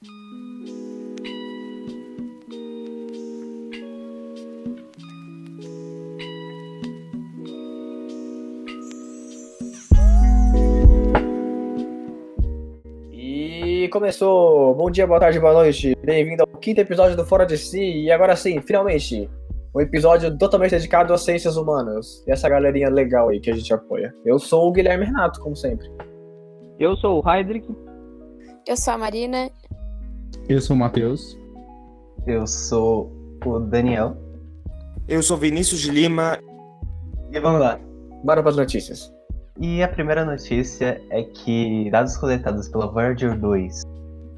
E começou! Bom dia, boa tarde, boa noite. Bem-vindo ao quinto episódio do Fora de Si. E agora sim, finalmente, um episódio totalmente dedicado às ciências humanas. E essa galerinha legal aí que a gente apoia. Eu sou o Guilherme Renato, como sempre. Eu sou o Heidrich. Eu sou a Marina. Eu sou o Matheus. Eu sou o Daniel. Eu sou Vinícius de Lima. E vamos lá, bora para as notícias. E a primeira notícia é que dados coletados pela Voyager 2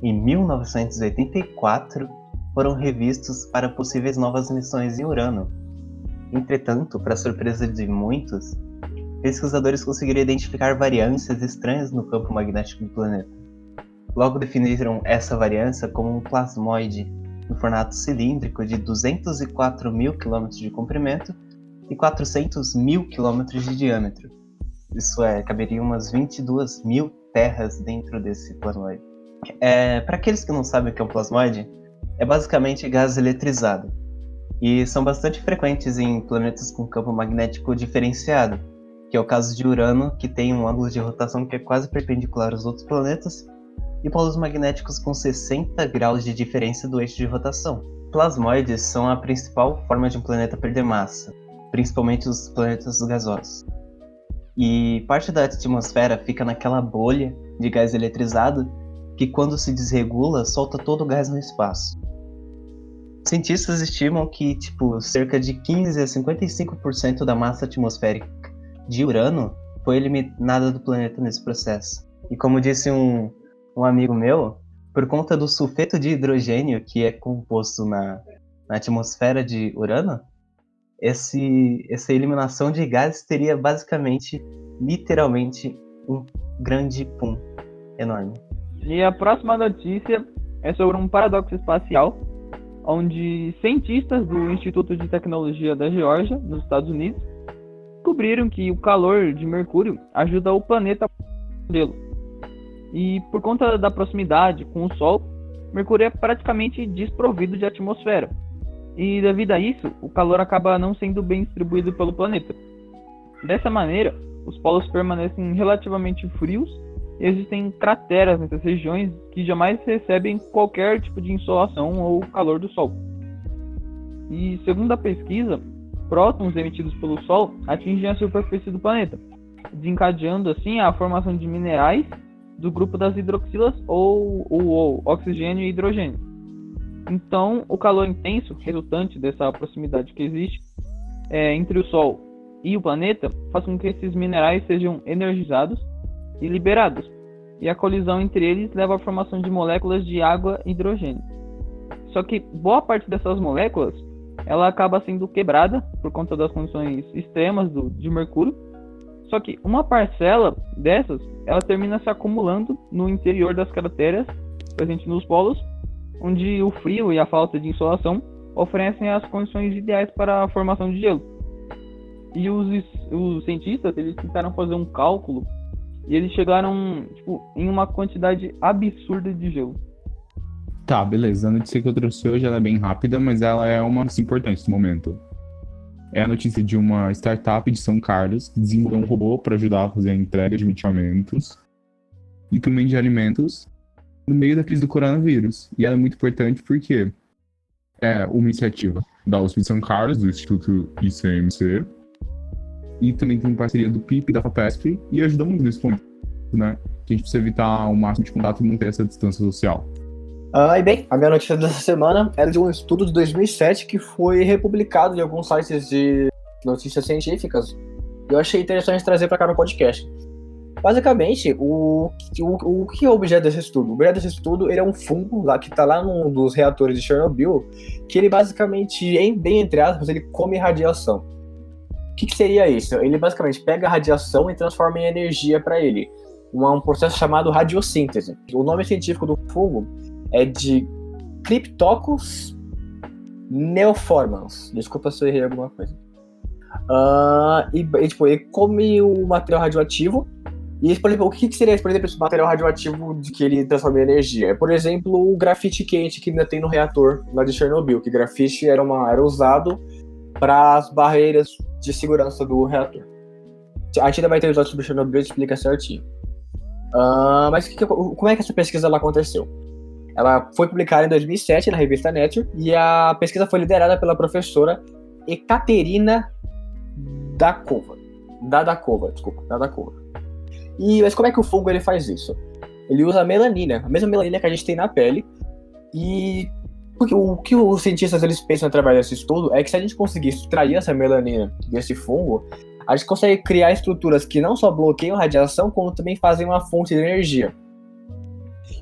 em 1984 foram revistos para possíveis novas missões em Urano. Entretanto, para surpresa de muitos, pesquisadores conseguiram identificar variâncias estranhas no campo magnético do planeta. Logo definiram essa variância como um plasmoide no formato cilíndrico de 204 mil quilômetros de comprimento e 400 mil quilômetros de diâmetro. Isso é, caberia umas 22 mil terras dentro desse plasmoide. É, Para aqueles que não sabem o que é um plasmoide, é basicamente gás eletrizado. E são bastante frequentes em planetas com campo magnético diferenciado, que é o caso de Urano, que tem um ângulo de rotação que é quase perpendicular aos outros planetas, e polos magnéticos com 60 graus de diferença do eixo de rotação. Plasmoides são a principal forma de um planeta perder massa, principalmente os planetas gasosos. E parte da atmosfera fica naquela bolha de gás eletrizado que, quando se desregula, solta todo o gás no espaço. Cientistas estimam que, tipo, cerca de 15 a 55% da massa atmosférica de Urano foi eliminada do planeta nesse processo. E como disse um, um amigo meu, por conta do sulfeto de hidrogênio que é composto na, na atmosfera de Urano, esse, essa eliminação de gases teria basicamente, literalmente, um grande pum enorme. E a próxima notícia é sobre um paradoxo espacial, onde cientistas do Instituto de Tecnologia da Geórgia, nos Estados Unidos, descobriram que o calor de Mercúrio ajuda o planeta a modelo. E por conta da proximidade com o Sol, Mercúrio é praticamente desprovido de atmosfera. E devido a isso, o calor acaba não sendo bem distribuído pelo planeta. Dessa maneira, os polos permanecem relativamente frios e existem crateras nessas regiões que jamais recebem qualquer tipo de insolação ou calor do Sol. E segundo a pesquisa, prótons emitidos pelo Sol atingem a superfície do planeta, desencadeando assim a formação de minerais do grupo das hidroxilas ou o oxigênio e hidrogênio. Então, o calor intenso resultante dessa proximidade que existe é, entre o Sol e o planeta faz com que esses minerais sejam energizados e liberados, e a colisão entre eles leva à formação de moléculas de água e hidrogênio. Só que boa parte dessas moléculas ela acaba sendo quebrada por conta das condições extremas do, de Mercúrio. Só que uma parcela dessas ela termina se acumulando no interior das crateras presentes nos polos, onde o frio e a falta de insolação oferecem as condições ideais para a formação de gelo. E os, os cientistas eles tentaram fazer um cálculo e eles chegaram tipo, em uma quantidade absurda de gelo. Tá, beleza. A notícia que eu trouxe hoje é bem rápida, mas ela é uma importante no momento. É a notícia de uma startup de São Carlos que desenvolveu um robô para ajudar a fazer a entrega de medicamentos e também de alimentos no meio da crise do coronavírus. E ela é muito importante porque é uma iniciativa da USP de São Carlos, do Instituto ICMC, e também tem parceria do PIP e da FAPESP, e ajuda muito nesse ponto, né? Que a gente precisa evitar o máximo de contato e manter essa distância social. Ah, e bem, a minha notícia dessa semana era de um estudo de 2007 que foi republicado em alguns sites de notícias científicas. Eu achei interessante trazer para cá no podcast. Basicamente, o, o, o que é o objeto desse estudo? O objeto desse estudo ele é um fungo lá que está lá num dos reatores de Chernobyl, que ele basicamente, em, bem entre aspas, ele come radiação. O que, que seria isso? Ele basicamente pega a radiação e transforma em energia para ele. Um, um processo chamado radiossíntese. O nome científico do fungo é de Cryptococcus neoformans. Desculpa se eu errei alguma coisa. Uh, e, e, tipo, ele come o material radioativo E, por exemplo, o que seria, por exemplo, esse material radioativo de que ele transforma em energia? É, por exemplo, o grafite quente que ainda tem no reator lá de Chernobyl, que grafite era, uma, era usado para as barreiras de segurança do reator. A gente ainda vai ter um episódio sobre Chernobyl, explica certinho. Ah, mas que como é que essa pesquisa lá aconteceu? Ela foi publicada em 2007 na revista Nature e a pesquisa foi liderada pela professora Ekaterina Dakova. Dadakova, desculpa, Dadakova. E mas como é que o fungo ele faz isso? Ele usa a melanina, a mesma melanina que a gente tem na pele. E porque o que os cientistas eles pensam através desse estudo é que se a gente conseguir extrair essa melanina desse fungo, a gente consegue criar estruturas que não só bloqueiam radiação, como também fazem uma fonte de energia.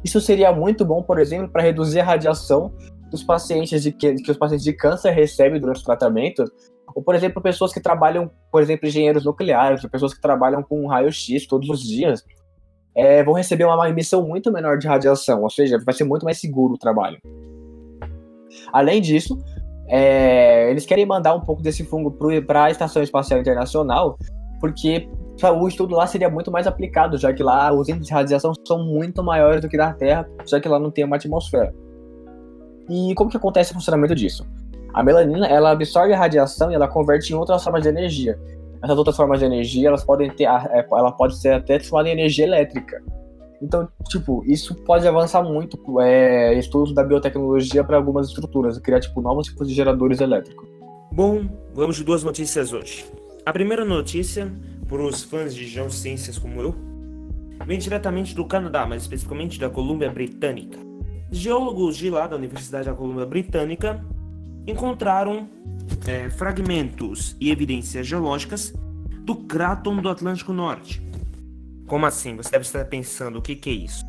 Isso seria muito bom, por exemplo, para reduzir a radiação dos pacientes de que, que os pacientes de câncer recebem durante o tratamento, ou por exemplo, pessoas que trabalham, por exemplo, engenheiros nucleares, ou pessoas que trabalham com raio-x todos os dias, é, vão receber uma emissão muito menor de radiação, ou seja, vai ser muito mais seguro o trabalho. Além disso, é, eles querem mandar um pouco desse fungo para a Estação Espacial Internacional, porque o estudo lá seria muito mais aplicado, já que lá os índices de radiação são muito maiores do que na Terra, já que lá não tem uma atmosfera. E como que acontece o funcionamento disso? A melanina, ela absorve a radiação e ela converte em outras formas de energia. Essas outras formas de energia, elas podem ter, é, ela pode ser até transformada em energia elétrica. Então, tipo, isso pode avançar muito é, estudos da biotecnologia para algumas estruturas, criar tipo novos tipos de geradores elétricos. Bom, vamos de duas notícias hoje. A primeira notícia, para os fãs de geociências como eu, vem diretamente do Canadá, mais especificamente da Colômbia Britânica. Geólogos de lá da Universidade da Colômbia Britânica encontraram é, fragmentos e evidências geológicas do Cráton do Atlântico Norte. Como assim? Você deve estar pensando o que, que é isso?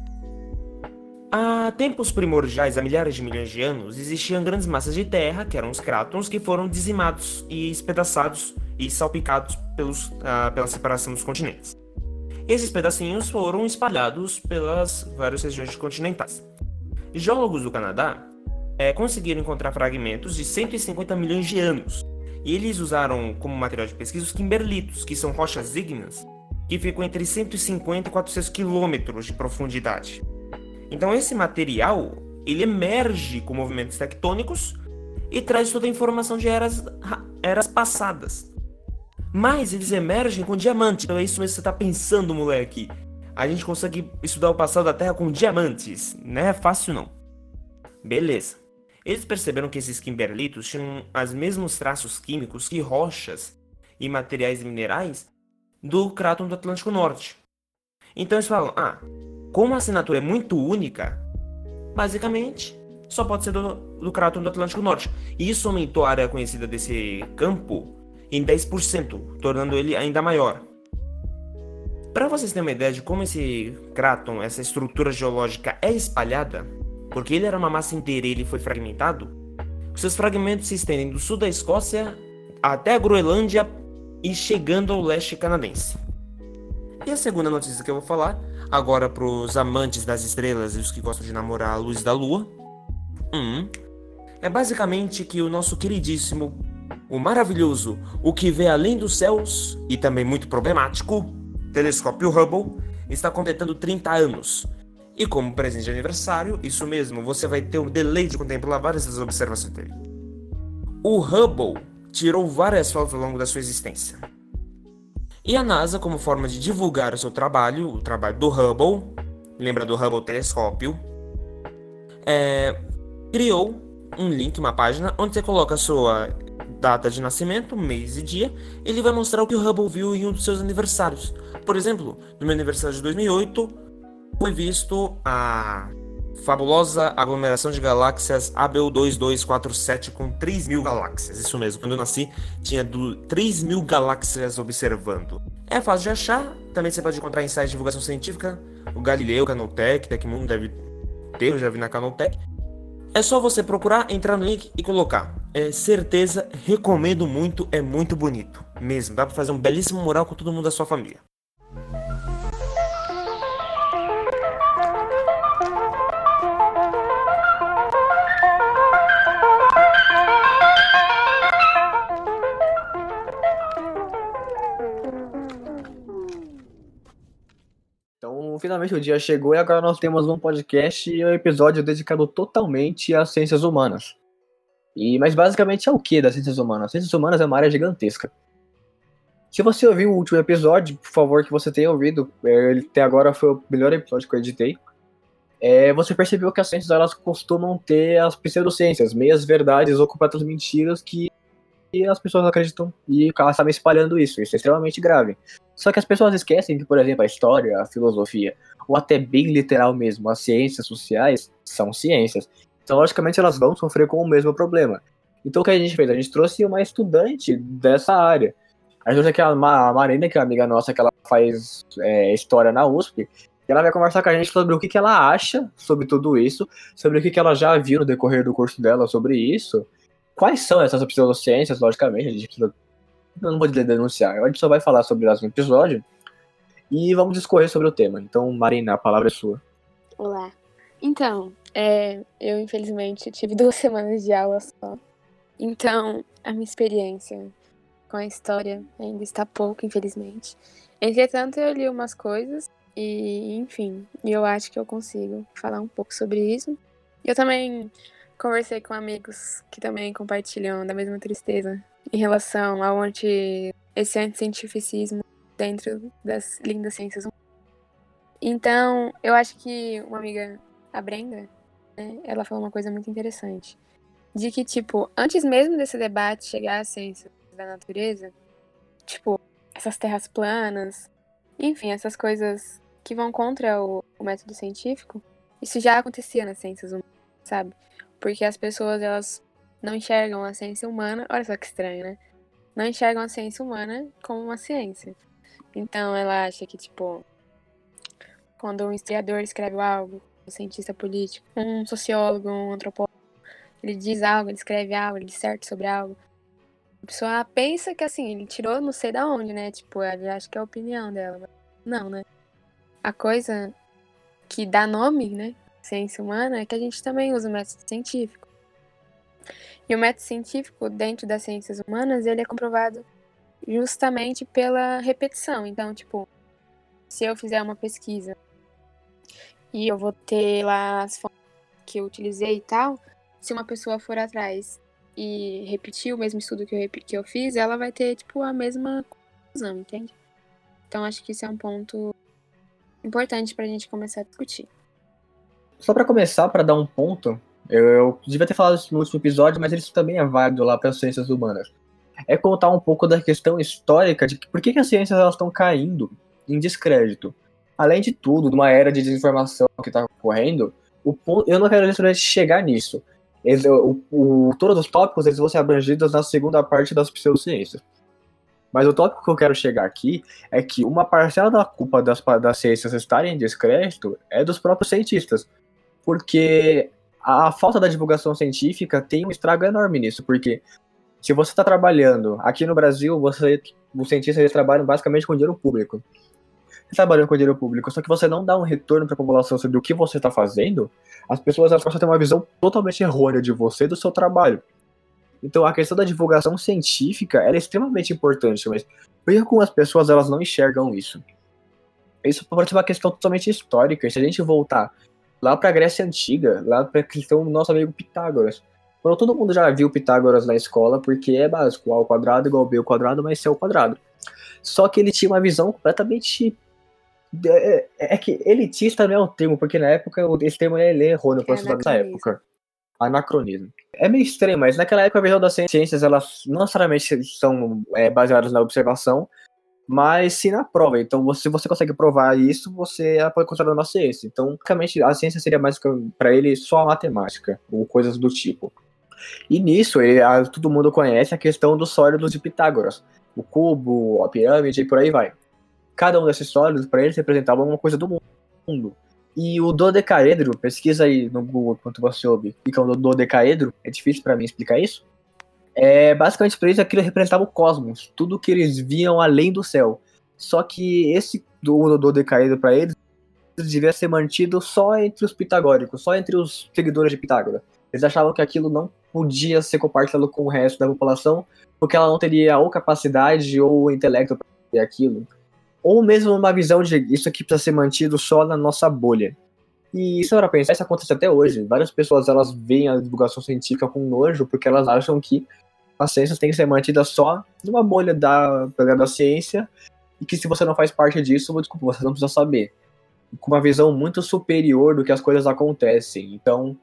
Há tempos primordiais, há milhares de milhões de anos, existiam grandes massas de terra, que eram os crátons, que foram dizimados e espedaçados e salpicados pelos, ah, pela separação dos continentes. Esses pedacinhos foram espalhados pelas várias regiões continentais. Geólogos do Canadá é, conseguiram encontrar fragmentos de 150 milhões de anos, e eles usaram como material de pesquisa os kimberlitos, que são rochas ígneas, que ficam entre 150 e 400 quilômetros de profundidade. Então esse material, ele emerge com movimentos tectônicos e traz toda a informação de eras, eras passadas. Mas eles emergem com diamante, então é isso mesmo que você está pensando, moleque. A gente consegue estudar o passado da Terra com diamantes, não é fácil não. Beleza. Eles perceberam que esses kimberlitos tinham os mesmos traços químicos que rochas e materiais minerais do Cráton do Atlântico Norte. Então eles falam, ah, como a assinatura é muito única, basicamente só pode ser do, do do Atlântico Norte. E isso aumentou a área conhecida desse campo em 10%, tornando ele ainda maior. Para vocês terem uma ideia de como esse Cráton, essa estrutura geológica é espalhada, porque ele era uma massa inteira e ele foi fragmentado, seus fragmentos se estendem do sul da Escócia até a Groenlândia e chegando ao leste canadense. E a segunda notícia que eu vou falar, agora para os amantes das estrelas e os que gostam de namorar a luz da lua, hum, é basicamente que o nosso queridíssimo, o maravilhoso, o que vê além dos céus e também muito problemático, telescópio Hubble, está completando 30 anos. E como presente de aniversário, isso mesmo, você vai ter o deleite de contemplar várias das observações dele. O Hubble tirou várias fotos ao longo da sua existência. E a NASA, como forma de divulgar o seu trabalho, o trabalho do Hubble, lembra do Hubble Telescópio, é, criou um link, uma página, onde você coloca a sua data de nascimento, mês e dia, ele vai mostrar o que o Hubble viu em um dos seus aniversários. Por exemplo, no meu aniversário de 2008, foi visto a fabulosa aglomeração de galáxias ABU2247 com 3 mil galáxias. Isso mesmo, quando eu nasci tinha 3 mil galáxias observando. É fácil de achar, também você pode encontrar em sites de divulgação científica, o Galileu, Canaltech, Tecmundo deve ter, eu já vi na Canaltech. É só você procurar, entrar no link e colocar. É certeza, recomendo muito, é muito bonito. Mesmo, dá pra fazer um belíssimo mural com todo mundo da sua família. Finalmente o dia chegou e agora nós temos um podcast e um episódio dedicado totalmente às ciências humanas. E, mas basicamente é o que das ciências humanas? As ciências humanas é uma área gigantesca. Se você ouviu o último episódio, por favor que você tenha ouvido, é, ele até agora foi o melhor episódio que eu editei. É, você percebeu que as ciências elas costumam ter as pseudociências, meias verdades ou completas mentiras que as pessoas acreditam e sabem espalhando isso. Isso é extremamente grave. Só que as pessoas esquecem que, por exemplo, a história, a filosofia, ou até bem literal mesmo, as ciências sociais são ciências. Então, logicamente, elas vão sofrer com o mesmo problema. Então, o que a gente fez? A gente trouxe uma estudante dessa área. A gente trouxe aqui a Marina, que é uma amiga nossa, que ela faz é, história na USP, e ela vai conversar com a gente sobre o que, que ela acha sobre tudo isso, sobre o que, que ela já viu no decorrer do curso dela sobre isso, quais são essas pseudociências, logicamente, a gente eu não vou denunciar, a gente só vai falar sobre elas no episódio e vamos discorrer sobre o tema. Então, Marina, a palavra é sua. Olá. Então, é, eu infelizmente tive duas semanas de aula só. Então, a minha experiência com a história ainda está pouco, infelizmente. Entretanto, eu li umas coisas e, enfim, eu acho que eu consigo falar um pouco sobre isso. Eu também conversei com amigos que também compartilham da mesma tristeza em relação ao anti, esse anticientificismo dentro das lindas ciências humanas. Então, eu acho que uma amiga, a Brenda, né, ela falou uma coisa muito interessante. De que, tipo, antes mesmo desse debate chegar à ciência da natureza, tipo, essas terras planas, enfim, essas coisas que vão contra o, o método científico, isso já acontecia nas ciências humanas, sabe? Porque as pessoas, elas não enxergam a ciência humana, olha só que estranho, né? Não enxergam a ciência humana como uma ciência. Então ela acha que, tipo, quando um historiador escreve algo, um cientista político, um sociólogo, um antropólogo, ele diz algo, ele escreve algo, ele disserte sobre algo. A pessoa pensa que assim, ele tirou não sei da onde, né? Tipo, ele acha que é a opinião dela. Não, né? A coisa que dá nome, né? Ciência humana é que a gente também usa o método científico. E o método científico, dentro das ciências humanas, ele é comprovado justamente pela repetição. Então, tipo, se eu fizer uma pesquisa e eu vou ter lá as fontes que eu utilizei e tal, se uma pessoa for atrás e repetir o mesmo estudo que eu, que eu fiz, ela vai ter, tipo, a mesma conclusão, entende? Então, acho que isso é um ponto importante para a gente começar a discutir. Só para começar, para dar um ponto, eu, eu, devia ter falado isso no último episódio, mas isso também é válido lá para as ciências humanas. É contar um pouco da questão histórica de por que, que as ciências elas estão caindo em descrédito. Além de tudo, de uma era de desinformação que está ocorrendo, o ponto, eu não quero necessariamente chegar nisso. Eles, o, o, todos os tópicos eles vão ser abrangidos na segunda parte das pseudociências. Mas o tópico que eu quero chegar aqui é que uma parcela da culpa das, das ciências estarem em descrédito é dos próprios cientistas porque a falta da divulgação científica tem um estrago enorme nisso, porque se você está trabalhando aqui no Brasil, você, os cientistas trabalham basicamente com dinheiro público. Você trabalhando com dinheiro público, só que você não dá um retorno para a população sobre o que você está fazendo, as pessoas elas começam a ter uma visão totalmente errônea de você e do seu trabalho. Então a questão da divulgação científica é extremamente importante, mas por que algumas pessoas elas não enxergam isso? Isso pode ser uma questão totalmente histórica. Se a gente voltar lá pra Grécia Antiga, lá pra questão do nosso amigo Pitágoras. Quando todo mundo já viu Pitágoras na escola, porque é básico, A ao quadrado igual B ao quadrado mais C ao quadrado. Só que ele tinha uma visão completamente. É, é, é que elitista não é o termo, porque na época esse termo é errôneo para é nessa época. Anacronismo. É meio estranho, mas naquela época a visão das ciências elas não necessariamente são é, baseadas na observação, mas sim na prova. Então, se você consegue provar isso, você pode considerar uma ciência. Então, basicamente, a ciência seria mais para ele só a matemática, ou coisas do tipo. E nisso, ele, a, todo mundo conhece a questão dos sólidos de Pitágoras. O cubo, a pirâmide e por aí vai. Cada um desses sólidos, para eles, representava uma coisa do mundo. E o dodecaedro, pesquisa aí no Google enquanto você ouve, o que é dodecaedro, é difícil para mim explicar isso. É, basicamente, para eles, aquilo representava o cosmos, tudo que eles viam além do céu. Só que esse do, do decaído para eles devia ser mantido só entre os pitagóricos, só entre os seguidores de Pitágoras. Eles achavam que aquilo não podia ser compartilhado com o resto da população, porque ela não teria ou capacidade ou intelecto para aquilo. ou mesmo uma visão de isso aqui precisa ser mantido só na nossa bolha. E isso era pensar, isso acontece até hoje. Várias pessoas elas veem a divulgação científica com nojo porque elas acham que a ciência tem que ser mantida só numa bolha da, da ciência e que se você não faz parte disso, desculpa, você não precisa saber. Com uma visão muito superior do que as coisas acontecem. Então,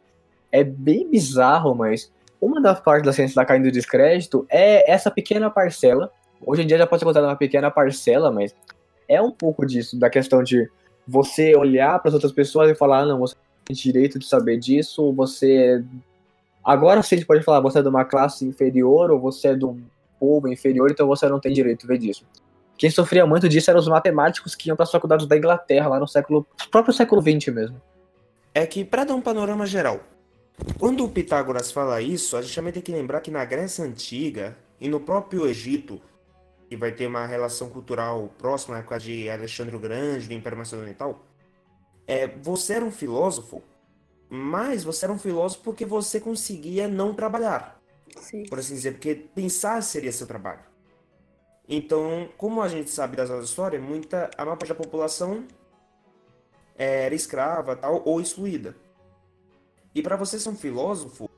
é bem bizarro, mas uma das partes da ciência está caindo descrédito é essa pequena parcela. Hoje em dia já pode ser considerada uma pequena parcela, mas é um pouco disso, da questão de você olhar para as outras pessoas e falar, ah, não, você tem direito de saber disso, você. Agora sim a gente pode falar, você é de uma classe inferior ou você é de um povo inferior, então você não tem direito de ver disso. Quem sofria muito disso eram os matemáticos que iam para as faculdades da Inglaterra, lá no século. próprio século XX mesmo. É que, para dar um panorama geral, quando o Pitágoras fala isso, a gente também tem que lembrar que na Grécia Antiga e no próprio Egito, que vai ter uma relação cultural próxima à época de Alexandre o Grande, do Império Macedônio e tal, é, você era um filósofo, mas você era um filósofo porque você conseguia não trabalhar. Sim. Por assim dizer, porque pensar seria seu trabalho. Então, como a gente sabe das aulas de história, muita, a maior parte da população era escrava tal, ou excluída. E para você ser um filósofo,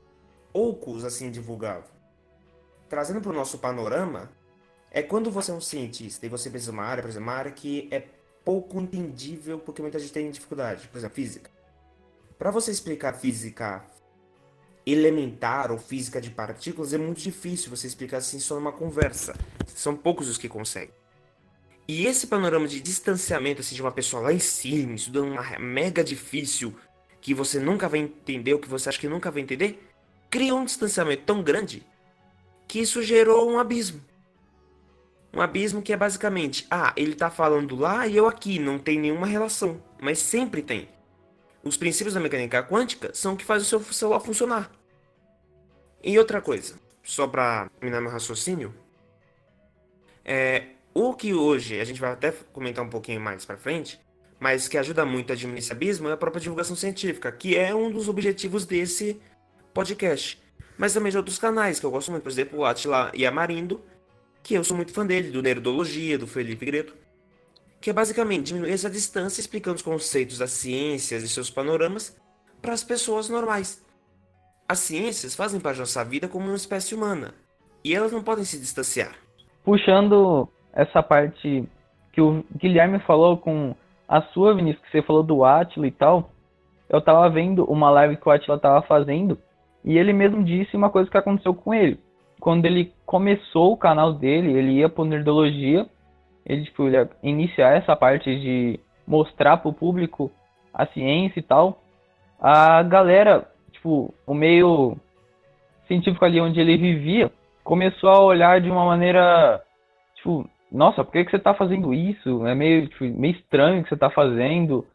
poucos assim divulgavam. Trazendo para o nosso panorama, é quando você é um cientista e você precisa de uma área, por exemplo, uma área que é pouco entendível porque muita gente tem dificuldade, por exemplo, física. Para você explicar física elementar ou física de partículas é muito difícil você explicar assim só numa conversa. São poucos os que conseguem. E esse panorama de distanciamento assim, de uma pessoa lá em cima, estudando uma mega difícil, que você nunca vai entender, ou que você acha que nunca vai entender, cria um distanciamento tão grande que isso gerou um abismo. Um abismo que é basicamente, ah, ele tá falando lá e eu aqui, não tem nenhuma relação, mas sempre tem. Os princípios da mecânica quântica são o que faz o seu celular funcionar. E outra coisa, só para terminar meu raciocínio, é, o que hoje, a gente vai até comentar um pouquinho mais para frente, mas que ajuda muito a diminuir esse abismo é a própria divulgação científica, que é um dos objetivos desse podcast. Mas também de outros canais que eu gosto muito, por exemplo, o Atila e a Marindo, que eu sou muito fã dele, do Nerdologia, do Felipe Greto, que é basicamente diminuir essa distância explicando os conceitos das ciências e seus panoramas para as pessoas normais. As ciências fazem parte da nossa vida como uma espécie humana, e elas não podem se distanciar. Puxando essa parte que o Guilherme falou com a sua, Vinícius, que você falou do Atila e tal, eu tava vendo uma live que o Atila tava fazendo e ele mesmo disse uma coisa que aconteceu com ele. Quando ele começou o canal dele, ele ia pro Nerdologia, ele, tipo, ia iniciar essa parte de mostrar pro público a ciência e tal. A galera, tipo, o meio científico ali onde ele vivia, começou a olhar de uma maneira, tipo, nossa, por que, que você tá fazendo isso? É meio, tipo, meio estranho que você tá fazendo.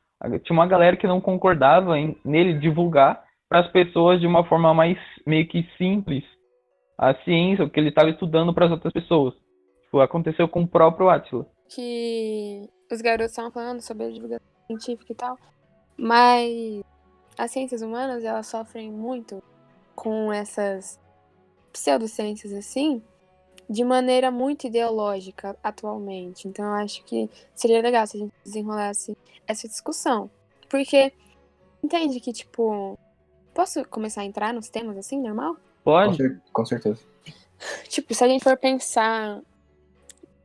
Tinha uma galera que não concordava em, nele divulgar para as pessoas de uma forma mais meio que simples a ciência, o que ele estava estudando para as outras pessoas. Tipo, aconteceu com o próprio Atila. Que os garotos estavam falando sobre a divulgação científica e tal, mas as ciências humanas elas sofrem muito com essas pseudociências assim, de maneira muito ideológica atualmente. Então eu acho que seria legal se a gente desenrolasse essa discussão. Porque entende que, tipo. Posso começar a entrar nos temas assim, normal? Com, Pode? cer- com certeza. Tipo, se a gente for pensar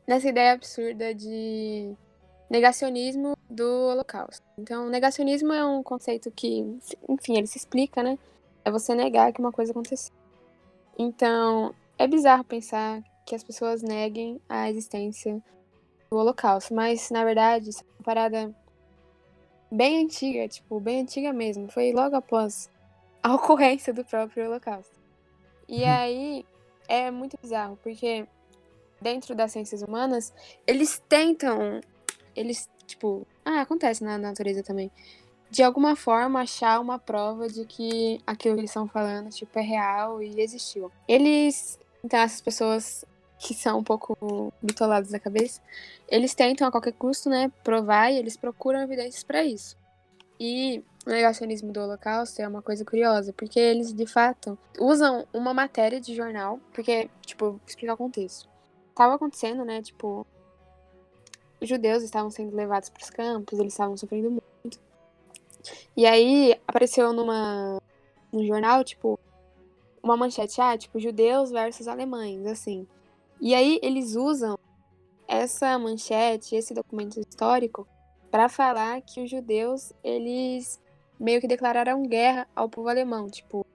nessa ideia absurda de negacionismo do Holocausto. Então, negacionismo é um conceito que, enfim, ele se explica, né? É você negar que uma coisa aconteceu. Então, é bizarro pensar que as pessoas neguem a existência do Holocausto, mas na verdade, isso é uma parada bem antiga, tipo, bem antiga mesmo. Foi logo após a ocorrência do próprio Holocausto. E aí é muito bizarro, porque dentro das ciências humanas, eles tentam, eles, tipo, ah, acontece na natureza também, de alguma forma achar uma prova de que aquilo que eles estão falando, tipo, é real e existiu. Eles, então essas pessoas que são um pouco bitoladas da cabeça, eles tentam a qualquer custo, né, provar e eles procuram evidências para isso. E o negacionismo do Holocausto é uma coisa curiosa, porque eles de fato usam uma matéria de jornal, porque, tipo, vou explicar o contexto. Tava acontecendo, né, tipo, judeus estavam sendo levados para os campos, eles estavam sofrendo muito. E aí apareceu numa no jornal, tipo, uma manchete, ah, tipo, judeus versus alemães, assim. E aí eles usam essa manchete, esse documento histórico, para falar que os judeus, eles meio que declararam guerra ao povo alemão, tipo,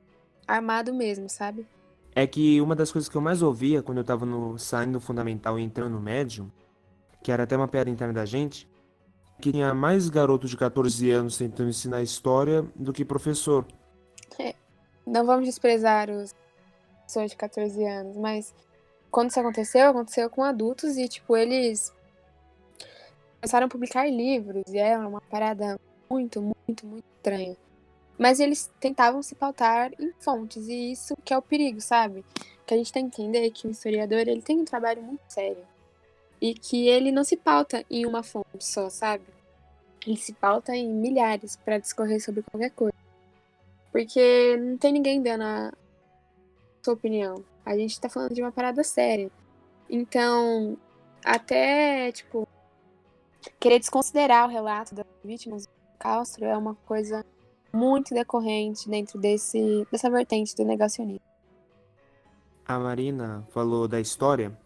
armado mesmo, sabe? É que uma das coisas que eu mais ouvia quando eu tava no, saindo do fundamental e entrando no médio, que era até uma piada interna da gente, que tinha mais garotos de 14 anos tentando ensinar história do que professor. É, não vamos desprezar os pessoas de 14 anos, mas quando isso aconteceu, aconteceu com adultos e, tipo, eles começaram a publicar livros e era uma parada muito, muito, muito estranha. Mas eles tentavam se pautar em fontes, e isso que é o perigo, sabe? Que a gente tem que entender que o historiador ele tem um trabalho muito sério. E que ele não se pauta em uma fonte só, sabe? Ele se pauta em milhares para discorrer sobre qualquer coisa. Porque não tem ninguém dando a sua opinião. A gente tá falando de uma parada séria. Então, até, tipo, querer desconsiderar o relato das vítimas Castro é uma coisa muito decorrente dentro desse, dessa vertente do negacionismo. A Marina falou da história,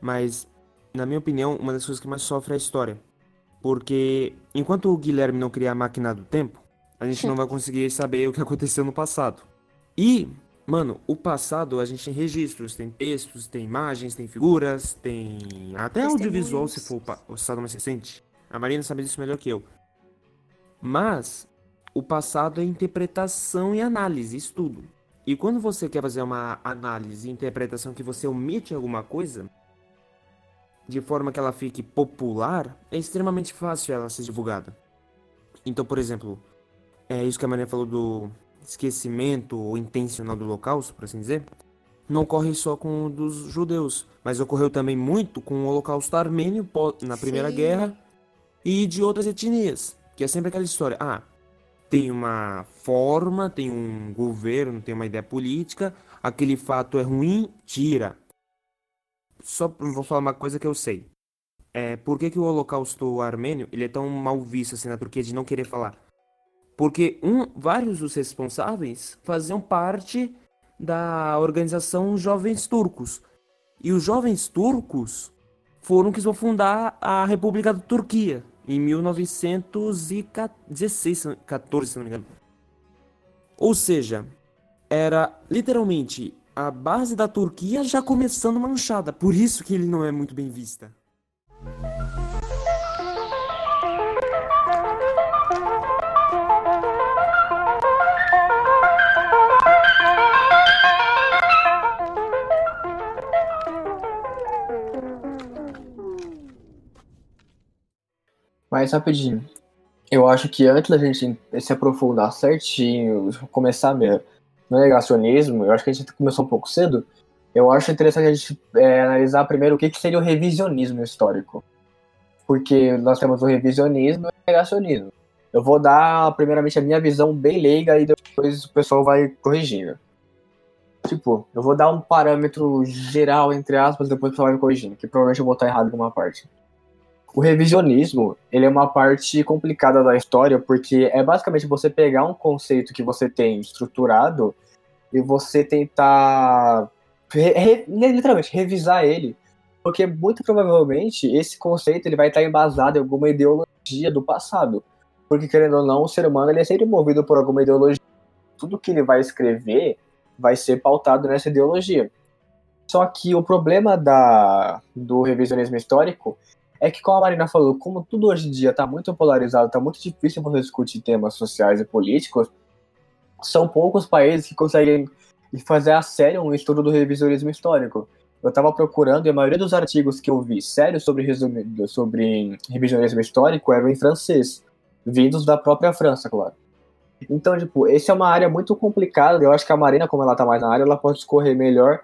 mas, na minha opinião, uma das coisas que mais sofre é a história. Porque enquanto o Guilherme não criar a máquina do tempo, a gente não vai conseguir saber o que aconteceu no passado. E, mano, o passado a gente tem registros, tem textos, tem imagens, tem figuras, tem até audiovisual se for o passado mais recente. A Marina sabe disso melhor que eu. Mas o passado é interpretação e análise, estudo. E quando você quer fazer uma análise e interpretação que você omite alguma coisa, de forma que ela fique popular, é extremamente fácil ela ser divulgada. Então, por exemplo, é isso que a Maria falou do esquecimento ou intencional do holocausto, por assim dizer, não ocorre só com o dos judeus, mas ocorreu também muito com o holocausto armênio na Primeira Sim. Guerra e de outras etnias, que é sempre aquela história, ah, tem uma forma, tem um governo, tem uma ideia política, aquele fato é ruim, tira. Só vou falar uma coisa que eu sei. É, por que, que o holocausto armênio ele é tão mal visto assim na Turquia de não querer falar? Porque um, vários dos responsáveis faziam parte da organização Jovens Turcos. E os Jovens Turcos foram que vão fundar a República da Turquia em 1916, 14, se não me engano. Ou seja, era literalmente a base da Turquia já começando manchada. Por isso que ele não é muito bem vista. Mas rapidinho. Eu acho que antes da gente se aprofundar certinho, começar mesmo no negacionismo, eu acho que a gente começou um pouco cedo. Eu acho interessante a gente é, analisar primeiro o que, que seria o revisionismo histórico. Porque nós temos o revisionismo e o negacionismo. Eu vou dar, primeiramente, a minha visão bem leiga e depois o pessoal vai corrigindo. Tipo, eu vou dar um parâmetro geral, entre aspas, depois o pessoal vai me corrigindo, que provavelmente eu vou estar errado em alguma parte. O revisionismo, ele é uma parte complicada da história, porque é basicamente você pegar um conceito que você tem estruturado e você tentar, re, re, literalmente, revisar ele, porque muito provavelmente esse conceito ele vai estar embasado em alguma ideologia do passado. Porque, querendo ou não, o ser humano ele é sempre movido por alguma ideologia. Tudo que ele vai escrever vai ser pautado nessa ideologia. Só que o problema da, do revisionismo histórico é que, como a Marina falou, como tudo hoje em dia está muito polarizado, está muito difícil você discutir temas sociais e políticos, são poucos países que conseguem fazer a sério um estudo do revisionismo histórico. Eu estava procurando e a maioria dos artigos que eu vi sérios sobre, sobre revisionismo histórico eram em francês, vindos da própria França, claro. Então, tipo, essa é uma área muito complicada. Eu acho que a Marina, como ela tá mais na área, ela pode escorrer melhor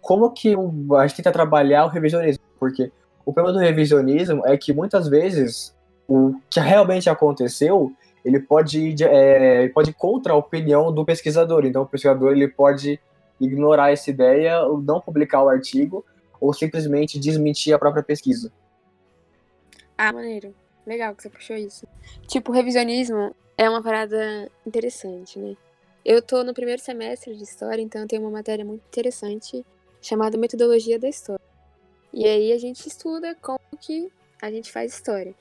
como que a gente tenta trabalhar o revisionismo. Porque o problema do revisionismo é que muitas vezes o que realmente aconteceu ele pode ir, é, pode contra a opinião do pesquisador. Então, o pesquisador ele pode ignorar essa ideia, não publicar o artigo ou simplesmente desmentir a própria pesquisa. Ah, maneiro. Legal que você puxou isso. Tipo, revisionismo é uma parada interessante, né? Eu tô no primeiro semestre de história, então tenho uma matéria muito interessante chamada Metodologia da História. E aí a gente estuda como que a gente faz história.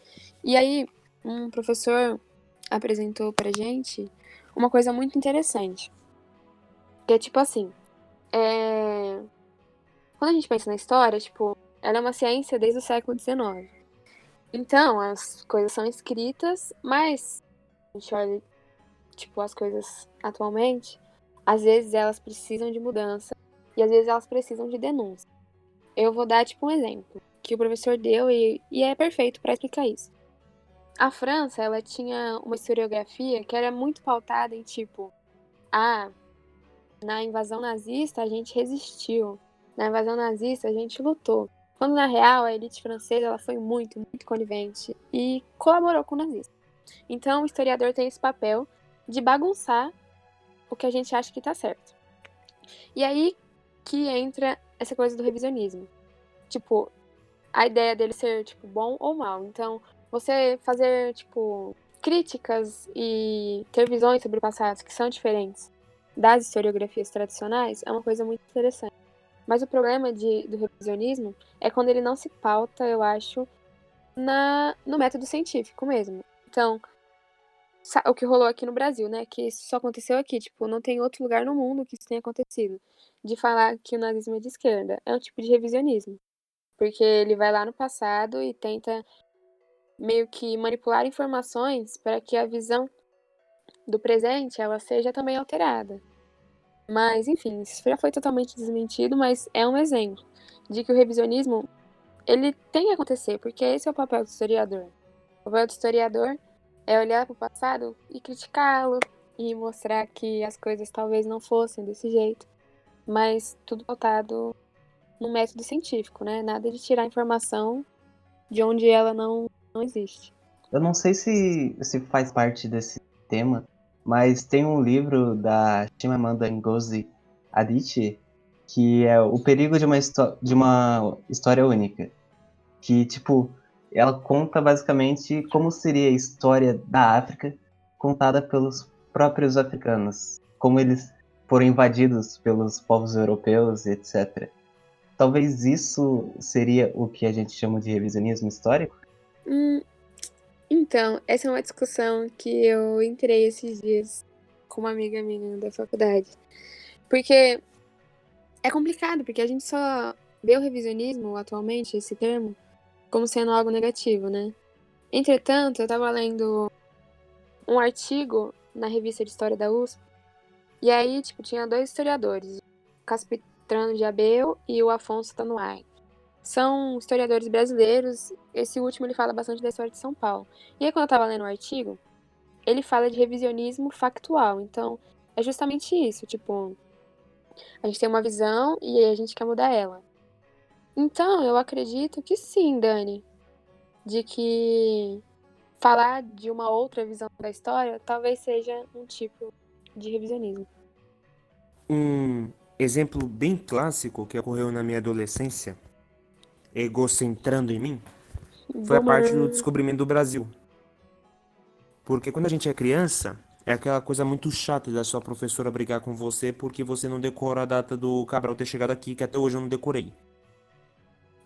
E aí um professor apresentou pra gente uma coisa muito interessante. Que é tipo assim, é... quando a gente pensa na história, tipo, ela é uma ciência desde o século XIX. Então, as coisas são escritas, mas a gente olha, tipo, as coisas atualmente, às vezes elas precisam de mudança e às vezes elas precisam de denúncia. Eu vou dar, tipo, um exemplo que o professor deu e, e é perfeito para explicar isso. A França, ela tinha uma historiografia que era muito pautada em, tipo, ah, na invasão nazista a gente resistiu, na invasão nazista a gente lutou. Quando na real a elite francesa ela foi muito, muito conivente e colaborou com o nazismo. Então o historiador tem esse papel de bagunçar o que a gente acha que está certo. E aí que entra essa coisa do revisionismo. Tipo, a ideia dele ser tipo bom ou mal. Então, você fazer tipo críticas e ter visões sobre o passado que são diferentes das historiografias tradicionais é uma coisa muito interessante. Mas o problema de, do revisionismo é quando ele não se pauta, eu acho, na, no método científico mesmo. Então, o que rolou aqui no Brasil, né? Que isso só aconteceu aqui, tipo, não tem outro lugar no mundo que isso tenha acontecido. De falar que o nazismo é de esquerda. É um tipo de revisionismo. Porque ele vai lá no passado e tenta meio que manipular informações para que a visão do presente ela seja também alterada. Mas, enfim, isso já foi totalmente desmentido, mas é um exemplo de que o revisionismo ele tem que acontecer, porque esse é o papel do historiador. O papel do historiador é olhar para o passado e criticá-lo e mostrar que as coisas talvez não fossem desse jeito, mas tudo pautado no método científico, né? Nada de tirar informação de onde ela não, não existe. Eu não sei se, se faz parte desse tema, mas tem um livro da Chimamanda Ngozi Adichie que é O Perigo de uma, de uma História Única. Que, tipo, ela conta basicamente como seria a história da África contada pelos próprios africanos. Como eles foram invadidos pelos povos europeus, etc. Talvez isso seria o que a gente chama de revisionismo histórico? Hum, então, essa é uma discussão que eu entrei esses dias com uma amiga minha da faculdade. Porque é complicado, porque a gente só vê o revisionismo atualmente, esse termo, como sendo algo negativo, né? Entretanto, eu estava lendo um artigo na revista de História da USP, e aí, tipo, tinha dois historiadores, Caspitrano de Abel e o Afonso Tanuai são historiadores brasileiros. Esse último ele fala bastante da história de São Paulo. E aí, quando eu estava lendo o artigo, ele fala de revisionismo factual. Então, é justamente isso. Tipo, a gente tem uma visão e aí a gente quer mudar ela. Então, eu acredito que sim, Dani. De que falar de uma outra visão da história talvez seja um tipo de revisionismo. Um exemplo bem clássico que ocorreu na minha adolescência egocentrando em mim foi a parte do descobrimento do Brasil. Porque quando a gente é criança, é aquela coisa muito chata da sua professora brigar com você porque você não decora a data do Cabral ter chegado aqui, que até hoje eu não decorei.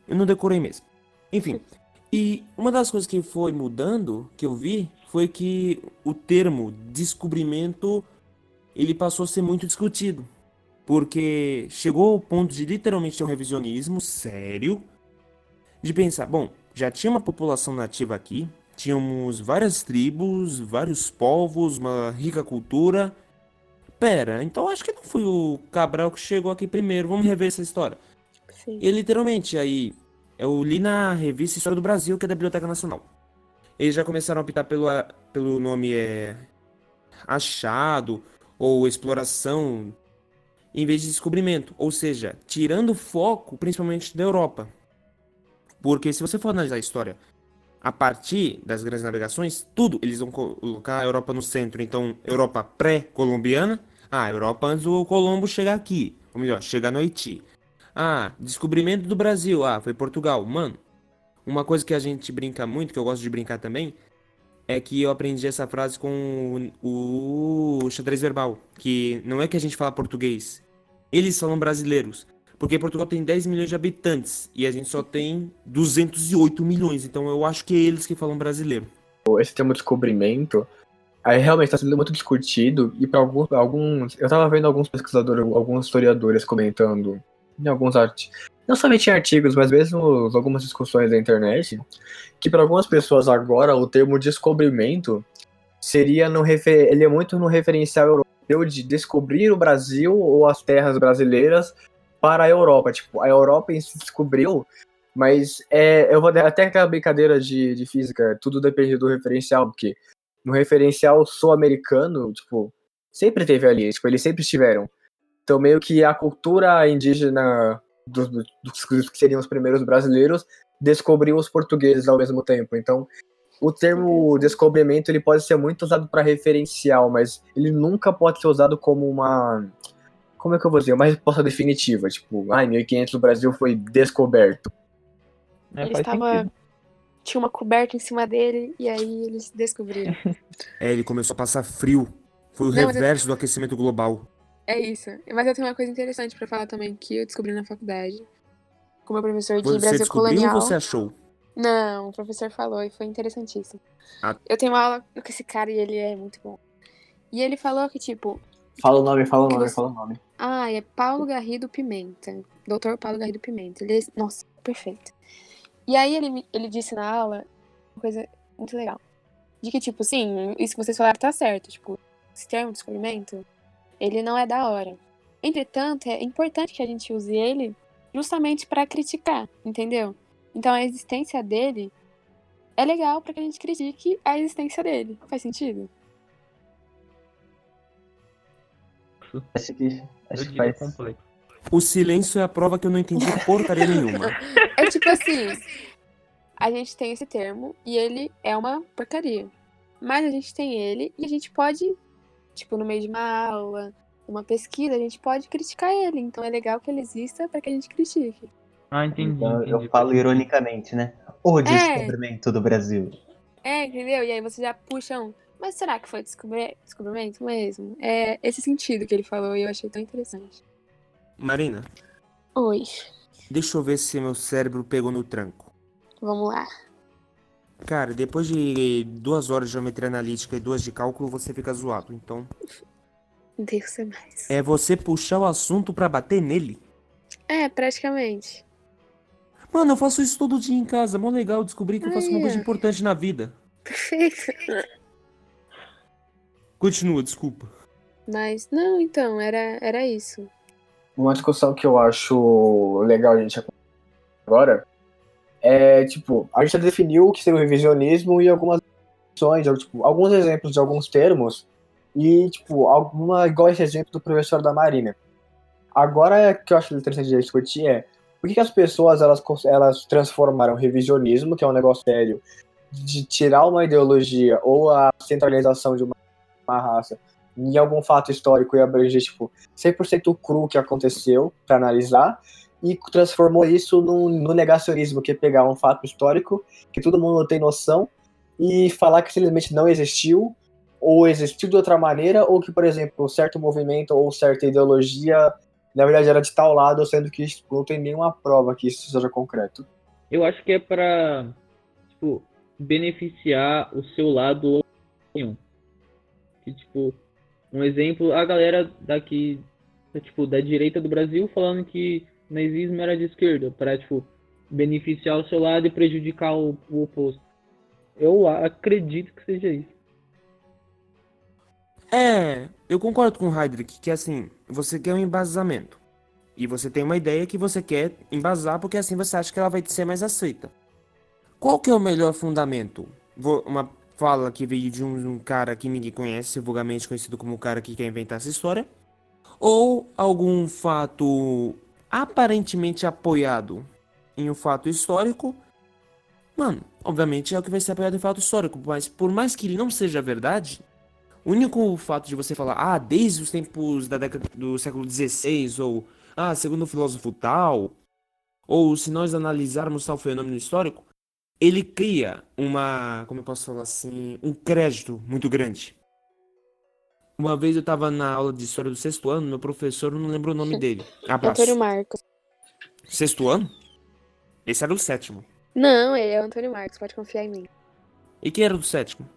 Eu não decorei mesmo. Enfim. E uma das coisas que foi mudando, que eu vi, foi que o termo descobrimento ele passou a ser muito discutido. Porque chegou ao ponto de literalmente ter um revisionismo sério de pensar, bom, já tinha uma população nativa aqui, tínhamos várias tribos, vários povos, uma rica cultura. Pera, então acho que não foi o Cabral que chegou aqui primeiro, vamos rever essa história. Sim. E literalmente, aí, eu li na revista História do Brasil, que é da Biblioteca Nacional. Eles já começaram a optar pelo, pelo nome é, achado ou exploração em vez de descobrimento, ou seja, tirando foco principalmente da Europa. Porque se você for analisar a história a partir das grandes navegações, tudo eles vão colocar a Europa no centro. Então, Europa pré-colombiana. Ah, Europa antes do Colombo chegar aqui. Ou melhor, chegar no Haiti. Ah, descobrimento do Brasil. Ah, foi Portugal. Mano, Uma coisa que a gente brinca muito, que eu gosto de brincar também, é que eu aprendi essa frase com o, o xadrez verbal. Que não é que a gente fala português, eles falam brasileiros. Porque Portugal tem 10 milhões de habitantes e a gente só tem 208 milhões. Então eu acho que é eles que falam brasileiro. Esse termo descobrimento aí realmente está sendo muito discutido e para alguns, alguns. Eu tava vendo alguns pesquisadores, alguns historiadores comentando em alguns artigos. Não somente em artigos, mas mesmo algumas discussões da internet, que para algumas pessoas agora o termo descobrimento seria no refer... ele é muito no referencial europeu de descobrir o Brasil ou as terras brasileiras para a Europa. Tipo, a Europa si descobriu, mas é, eu vou até aquela brincadeira de, de física, tudo depende do referencial, porque no referencial sul-americano, tipo, sempre teve ali, tipo, eles sempre estiveram. Então, meio que a cultura indígena dos, dos que seriam os primeiros brasileiros descobriu os portugueses ao mesmo tempo. Então, o termo descobrimento ele pode ser muito usado para referencial, mas ele nunca pode ser usado como uma como é que eu vou dizer, uma resposta definitiva, tipo, ah, em 1500 o Brasil foi descoberto. É, ele estava. sentido. Tinha uma coberta em cima dele e aí eles descobriram. É, ele começou a passar frio. Foi o Não, mas eu- reverso do aquecimento global. É isso. Mas eu tenho uma coisa interessante pra falar também que eu descobri na faculdade. Com meu professor de Você Brasil descobriu colonial. ou você achou? Não, o professor falou e foi interessantíssimo. Ah. Eu tenho uma aula com esse cara e ele é muito bom. E ele falou que, tipo, Fala o nome, fala o nome, você- fala o nome. ah, é Paulo Garrido Pimenta. Doutor Paulo Garrido Pimenta. Ele é, nossa, perfeito. E aí ele, me- ele disse na aula uma coisa muito legal. De que, tipo, sim, isso que vocês falaram tá certo. Tipo, esse termo descobrimento, ele não é da hora. Entretanto, é importante que a gente use ele justamente pra criticar, entendeu? Então a existência dele é legal pra que a gente critique a existência dele. Faz sentido? Acho que, acho que faz. complexo. O silêncio é a prova que eu não entendi porcaria nenhuma. É tipo assim, a gente tem esse termo e ele é uma porcaria. Mas a gente tem ele e a gente pode, tipo, no meio de uma aula, uma pesquisa, a gente pode criticar ele. Então é legal que ele exista pra que a gente critique. Ah, entendi. Então, entendi. eu falo ironicamente, né? O descobrimento do Brasil. É, entendeu? E aí você já puxa um. Mas será que foi descobri- descobrimento mesmo? É esse sentido que ele falou e eu achei tão interessante. Marina, Oi, deixa eu ver se meu cérebro pegou no tranco. vamos lá. Cara, depois de duas horas de geometria analítica e duas de cálculo, você fica zoado. Então, Deus é mais. é você puxar o assunto pra bater nele. É, praticamente. Mano, eu faço isso todo dia em casa. Mó legal descobrir que eu faço uma coisa importante na vida. Perfeito. Continua, desculpa. Mas, não, então, era, era isso. Uma discussão que eu acho legal a gente agora é, tipo, a gente já definiu o que seria o revisionismo e algumas opções, tipo, alguns exemplos de alguns termos, e, tipo, alguma, igual esse exemplo do professor da Marina. Agora, o que eu acho interessante de discutir é por que, as pessoas elas, elas transformaram o revisionismo, que é um negócio sério, de tirar uma ideologia ou a centralização de uma, uma raça em algum fato histórico e abranger, tipo, 100% cru que aconteceu para analisar e transformou isso no, no negacionismo, que é pegar um fato histórico que todo mundo tem noção e falar que simplesmente não existiu ou existiu de outra maneira ou que, por exemplo, certo movimento ou certa ideologia na verdade era de tal lado, sendo que não tem nenhuma prova que isso seja concreto. Eu acho que é pra, tipo, beneficiar o seu lado nenhum. Que, tipo, um exemplo, a galera daqui, tipo, da direita do Brasil falando que nazismo era de esquerda, pra, tipo, beneficiar o seu lado e prejudicar o, o oposto. Eu acredito que seja isso. É, eu concordo com o Heidrich que assim, você quer um embasamento. E você tem uma ideia que você quer embasar porque assim você acha que ela vai ser mais aceita. Qual que é o melhor fundamento? Vou- uma fala que veio de um, um cara que ninguém conhece, vulgarmente conhecido como o cara que quer inventar essa história? Ou algum fato aparentemente apoiado em um fato histórico? Mano, obviamente é o que vai ser apoiado em fato histórico, mas por mais que ele não seja verdade, o único fato de você falar, ah, desde os tempos da década do século XVI, ou, ah, segundo o filósofo tal, ou se nós analisarmos tal fenômeno histórico, ele cria uma, como eu posso falar assim, um crédito muito grande. Uma vez eu tava na aula de história do sexto ano, meu professor, não lembro o nome dele. Abraço. Antônio Marcos. Sexto ano? Esse era o sétimo. Não, ele é o Antônio Marcos, pode confiar em mim. E quem era do sétimo?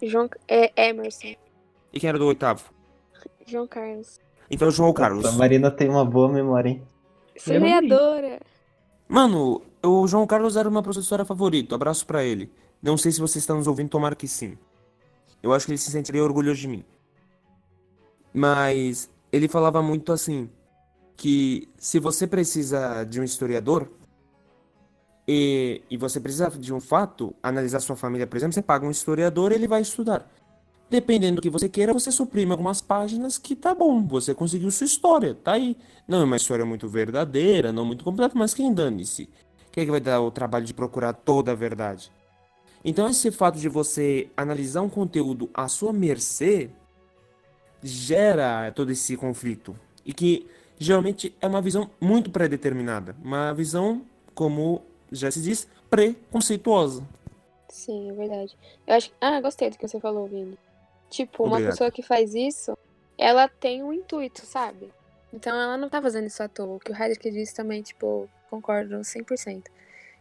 João é Emerson. E quem era do oitavo? João Carlos. Então João Carlos. A Marina tem uma boa memória, hein? Semeadora. Mano, o João Carlos era o meu professora favorito. Abraço pra ele. Não sei se você está nos ouvindo, tomara que sim. Eu acho que ele se sentiria orgulhoso de mim. Mas ele falava muito assim que se você precisa de um historiador e, e você precisa de um fato, analisar sua família, por exemplo, você paga um historiador e ele vai estudar. Dependendo do que você queira, você suprime algumas páginas que tá bom, você conseguiu sua história, tá aí. Não é uma história muito verdadeira, não muito completa, mas quem dane-se? Quem é que vai dar o trabalho de procurar toda a verdade? Então esse fato de você analisar um conteúdo à sua mercê gera todo esse conflito. E que geralmente é uma visão muito pré-determinada. Uma visão, como já se diz, preconceituosa. Sim, é verdade. Eu acho. Ah, gostei do que você falou, Vini. Tipo, uma Obrigado. pessoa que faz isso, ela tem um intuito, sabe? Então ela não tá fazendo isso à toa. O que o Heidegger disse também, tipo, concordo 100%.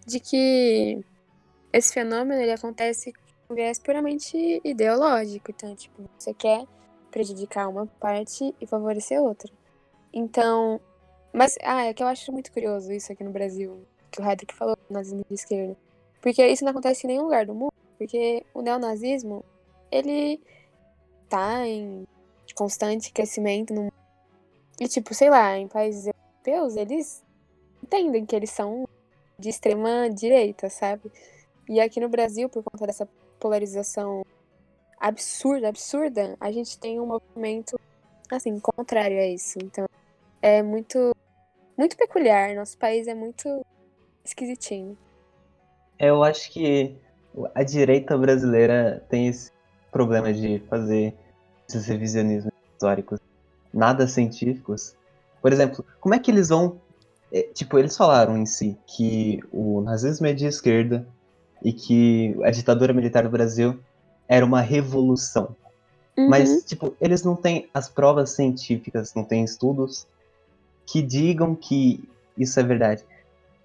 De que esse fenômeno, ele acontece com viés puramente ideológico. Então, tipo, você quer prejudicar uma parte e favorecer outra. Então, mas, ah, é que eu acho muito curioso isso aqui no Brasil, que o Heidegger falou do nazismo de esquerda. Porque isso não acontece em nenhum lugar do mundo. Porque o neonazismo, ele tá em constante crescimento. No... E, tipo, sei lá, em países europeus, eles entendem que eles são de extrema direita, sabe? E aqui no Brasil, por conta dessa polarização absurda, absurda, a gente tem um movimento, assim, contrário a isso. Então, é muito, muito peculiar. Nosso país é muito esquisitinho. Eu acho que a direita brasileira tem esse problema de fazer esses revisionismos históricos nada científicos. Por exemplo, como é que eles vão. é, Tipo, eles falaram em si que o nazismo é de esquerda e que a ditadura militar no Brasil era uma revolução. Uhum. Mas, tipo, eles não têm as provas científicas, não têm estudos que digam que isso é verdade.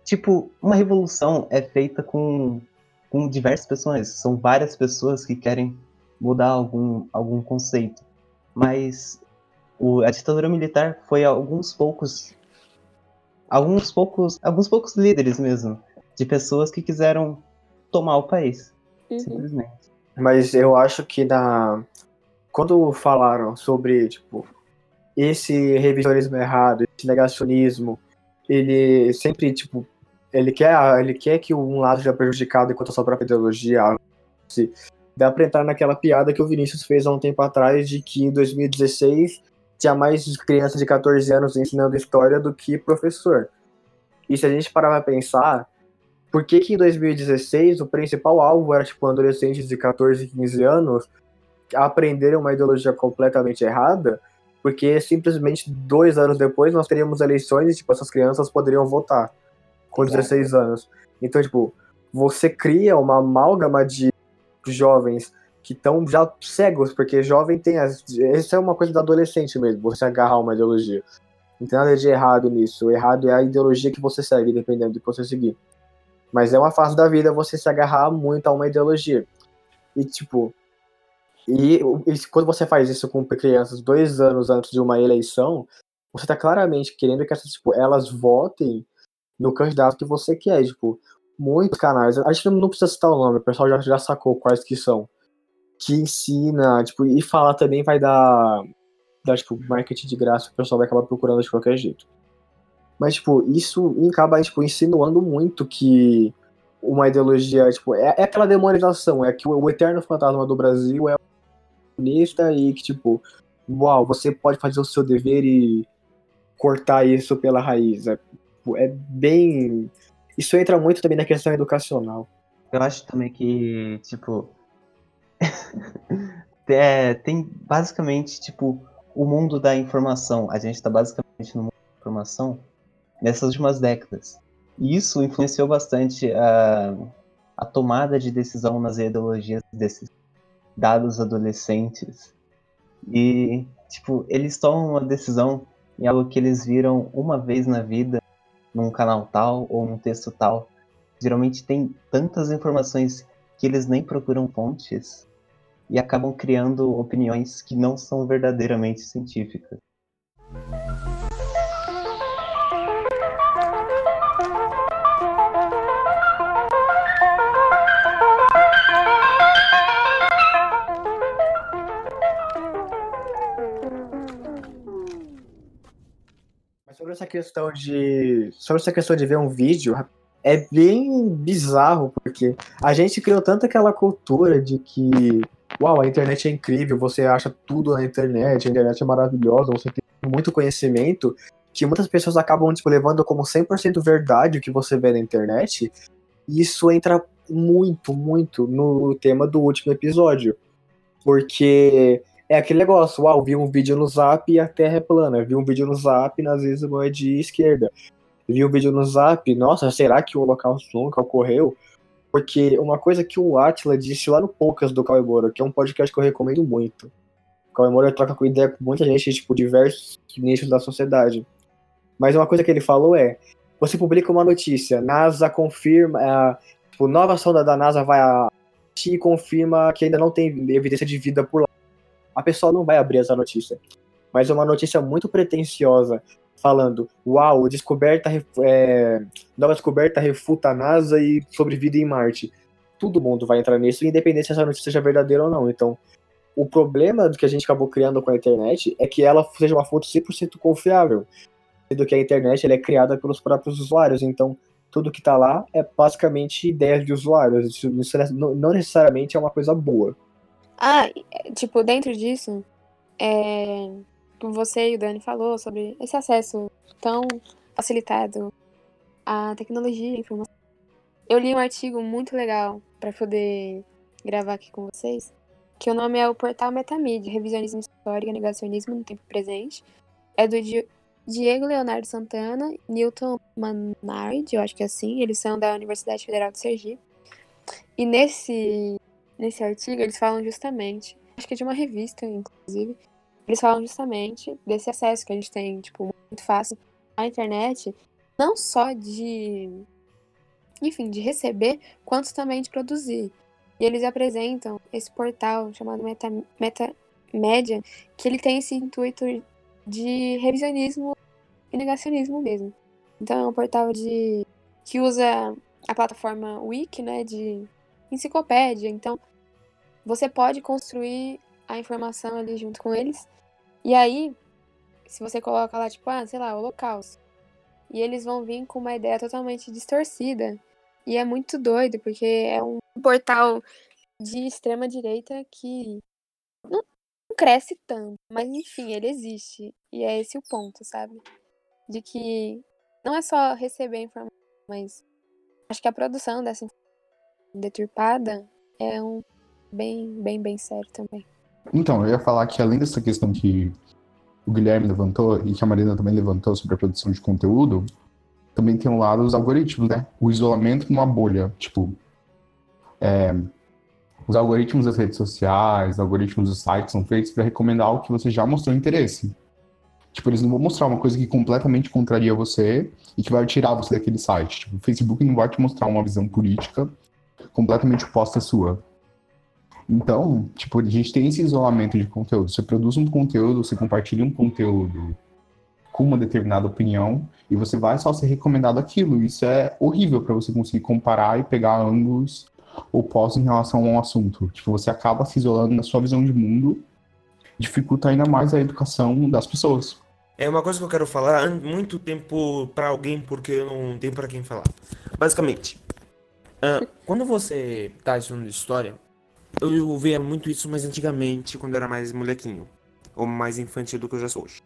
Tipo, uma revolução é feita com, com diversas pessoas. São várias pessoas que querem mudar algum, algum conceito. Mas o, a ditadura militar foi alguns poucos. Alguns poucos. Alguns poucos líderes mesmo. De pessoas que quiseram tomar o país. Uhum. Simplesmente. Mas eu acho que na quando falaram sobre tipo esse revisionismo errado, esse negacionismo, ele sempre tipo ele quer ele quer que um lado seja prejudicado enquanto a sua própria ideologia se dá pra entrar naquela piada que o Vinícius fez há um tempo atrás de que em 2016 tinha mais crianças de 14 anos ensinando história do que professor. E se a gente parar pra pensar, por que, que em 2016 o principal alvo era tipo adolescentes de 14, 15 anos aprenderem uma ideologia completamente errada? Porque simplesmente dois anos depois nós teríamos eleições e tipo, essas crianças poderiam votar com Exato. 16 anos. Então, tipo, você cria uma amálgama de jovens que estão já cegos, porque jovem tem as. Isso é uma coisa do adolescente mesmo, você agarrar uma ideologia. Não tem nada de errado nisso. O errado é a ideologia que você segue, dependendo do que você seguir. Mas é uma fase da vida você se agarrar muito a uma ideologia. E, tipo. E, e quando você faz isso com crianças dois anos antes de uma eleição, você tá claramente querendo que essas, tipo, elas votem no candidato que você quer. Tipo, muitos canais. A gente não precisa citar o nome, o pessoal já, já sacou quais que são. Que ensina, tipo, e falar também vai dar, dar, tipo, marketing de graça, o pessoal vai acabar procurando de qualquer jeito. Mas, tipo, isso acaba, tipo, insinuando muito que uma ideologia, tipo, é, é aquela demonização, é que o, o eterno fantasma do Brasil é comunista e que, tipo, uau, você pode fazer o seu dever e cortar isso pela raiz. É, tipo, é bem. Isso entra muito também na questão educacional. Eu acho também que, tipo. é, tem basicamente, tipo, o mundo da informação. A gente tá basicamente no mundo da informação nessas últimas décadas. E isso influenciou bastante a, a tomada de decisão nas ideologias desses dados adolescentes. E, tipo, eles tomam uma decisão em algo que eles viram uma vez na vida, num canal tal ou num texto tal. Geralmente tem tantas informações que eles nem procuram fontes e acabam criando opiniões que não são verdadeiramente científicas. Essa questão de. Sobre essa questão de ver um vídeo, é bem bizarro, porque a gente criou tanto aquela cultura de que, uau, a internet é incrível, você acha tudo na internet, a internet é maravilhosa, você tem muito conhecimento, que muitas pessoas acabam tipo, levando como 100% verdade o que você vê na internet, e isso entra muito, muito no tema do último episódio. Porque é aquele negócio, uau, vi um vídeo no zap e a terra é plana, vi um vídeo no zap e vezes é de esquerda vi um vídeo no Zap, nossa, será que o Holocausto nunca ocorreu? Porque uma coisa que o Atila disse lá no Poucas do Cauê que é um podcast que eu recomendo muito. O Cauê troca com ideia com muita gente, tipo, diversos nichos da sociedade. Mas uma coisa que ele falou é, você publica uma notícia, NASA confirma, é, tipo, nova sonda da NASA vai a e confirma que ainda não tem evidência de vida por lá. A pessoa não vai abrir essa notícia. Mas é uma notícia muito pretensiosa, falando, uau, descoberta, é, nova descoberta refuta a NASA e sobre vida em Marte. Todo mundo vai entrar nisso, independente se essa notícia seja verdadeira ou não. Então, o problema do que a gente acabou criando com a internet é que ela seja uma fonte 100% confiável, sendo que a internet ela é criada pelos próprios usuários. Então, tudo que está lá é basicamente ideias de usuários. Isso, não necessariamente é uma coisa boa. Ah, tipo, dentro disso, é, você e o Dani falou sobre esse acesso tão facilitado à tecnologia e informação. Eu li um artigo muito legal para poder gravar aqui com vocês, que o nome é o Portal Metamídia, Revisionismo Histórico e Negacionismo no Tempo Presente. É do Diego Leonardo Santana, Newton Manard, eu acho que é assim, eles são da Universidade Federal de Sergipe. E nesse, nesse artigo eles falam justamente, acho que é de uma revista, inclusive, eles falam justamente desse acesso que a gente tem, tipo, muito fácil à internet, não só de, enfim, de receber, quanto também de produzir. E eles apresentam esse portal chamado Meta, Meta Média, que ele tem esse intuito de revisionismo e negacionismo mesmo. Então é um portal de que usa a plataforma Wiki, né, de enciclopédia. Então você pode construir a informação ali junto com eles e aí, se você coloca lá, tipo, ah, sei lá, holocausto. E eles vão vir com uma ideia totalmente distorcida. E é muito doido, porque é um portal de extrema direita que não cresce tanto. Mas enfim, ele existe. E é esse o ponto, sabe? De que não é só receber informação, mas acho que a produção dessa informação deturpada é um bem, bem, bem sério também. Então, eu ia falar que além dessa questão que o Guilherme levantou e que a Marina também levantou sobre a produção de conteúdo, também tem um lado dos algoritmos, né? O isolamento numa bolha. Tipo, é, os algoritmos das redes sociais, os algoritmos dos sites são feitos para recomendar algo que você já mostrou interesse. Tipo, eles não vão mostrar uma coisa que completamente contraria você e que vai tirar você daquele site. Tipo, o Facebook não vai te mostrar uma visão política completamente oposta à sua. Então, tipo, a gente tem esse isolamento de conteúdo. Você produz um conteúdo, você compartilha um conteúdo com uma determinada opinião e você vai só ser recomendado aquilo. Isso é horrível para você conseguir comparar e pegar ângulos opostos em relação a um assunto. Tipo, você acaba se isolando na sua visão de mundo, dificulta ainda mais a educação das pessoas. É uma coisa que eu quero falar muito tempo para alguém porque eu não tenho para quem falar. Basicamente, uh, quando você tá estudando história, eu via muito isso mais antigamente, quando eu era mais molequinho. Ou mais infantil do que eu já sou hoje.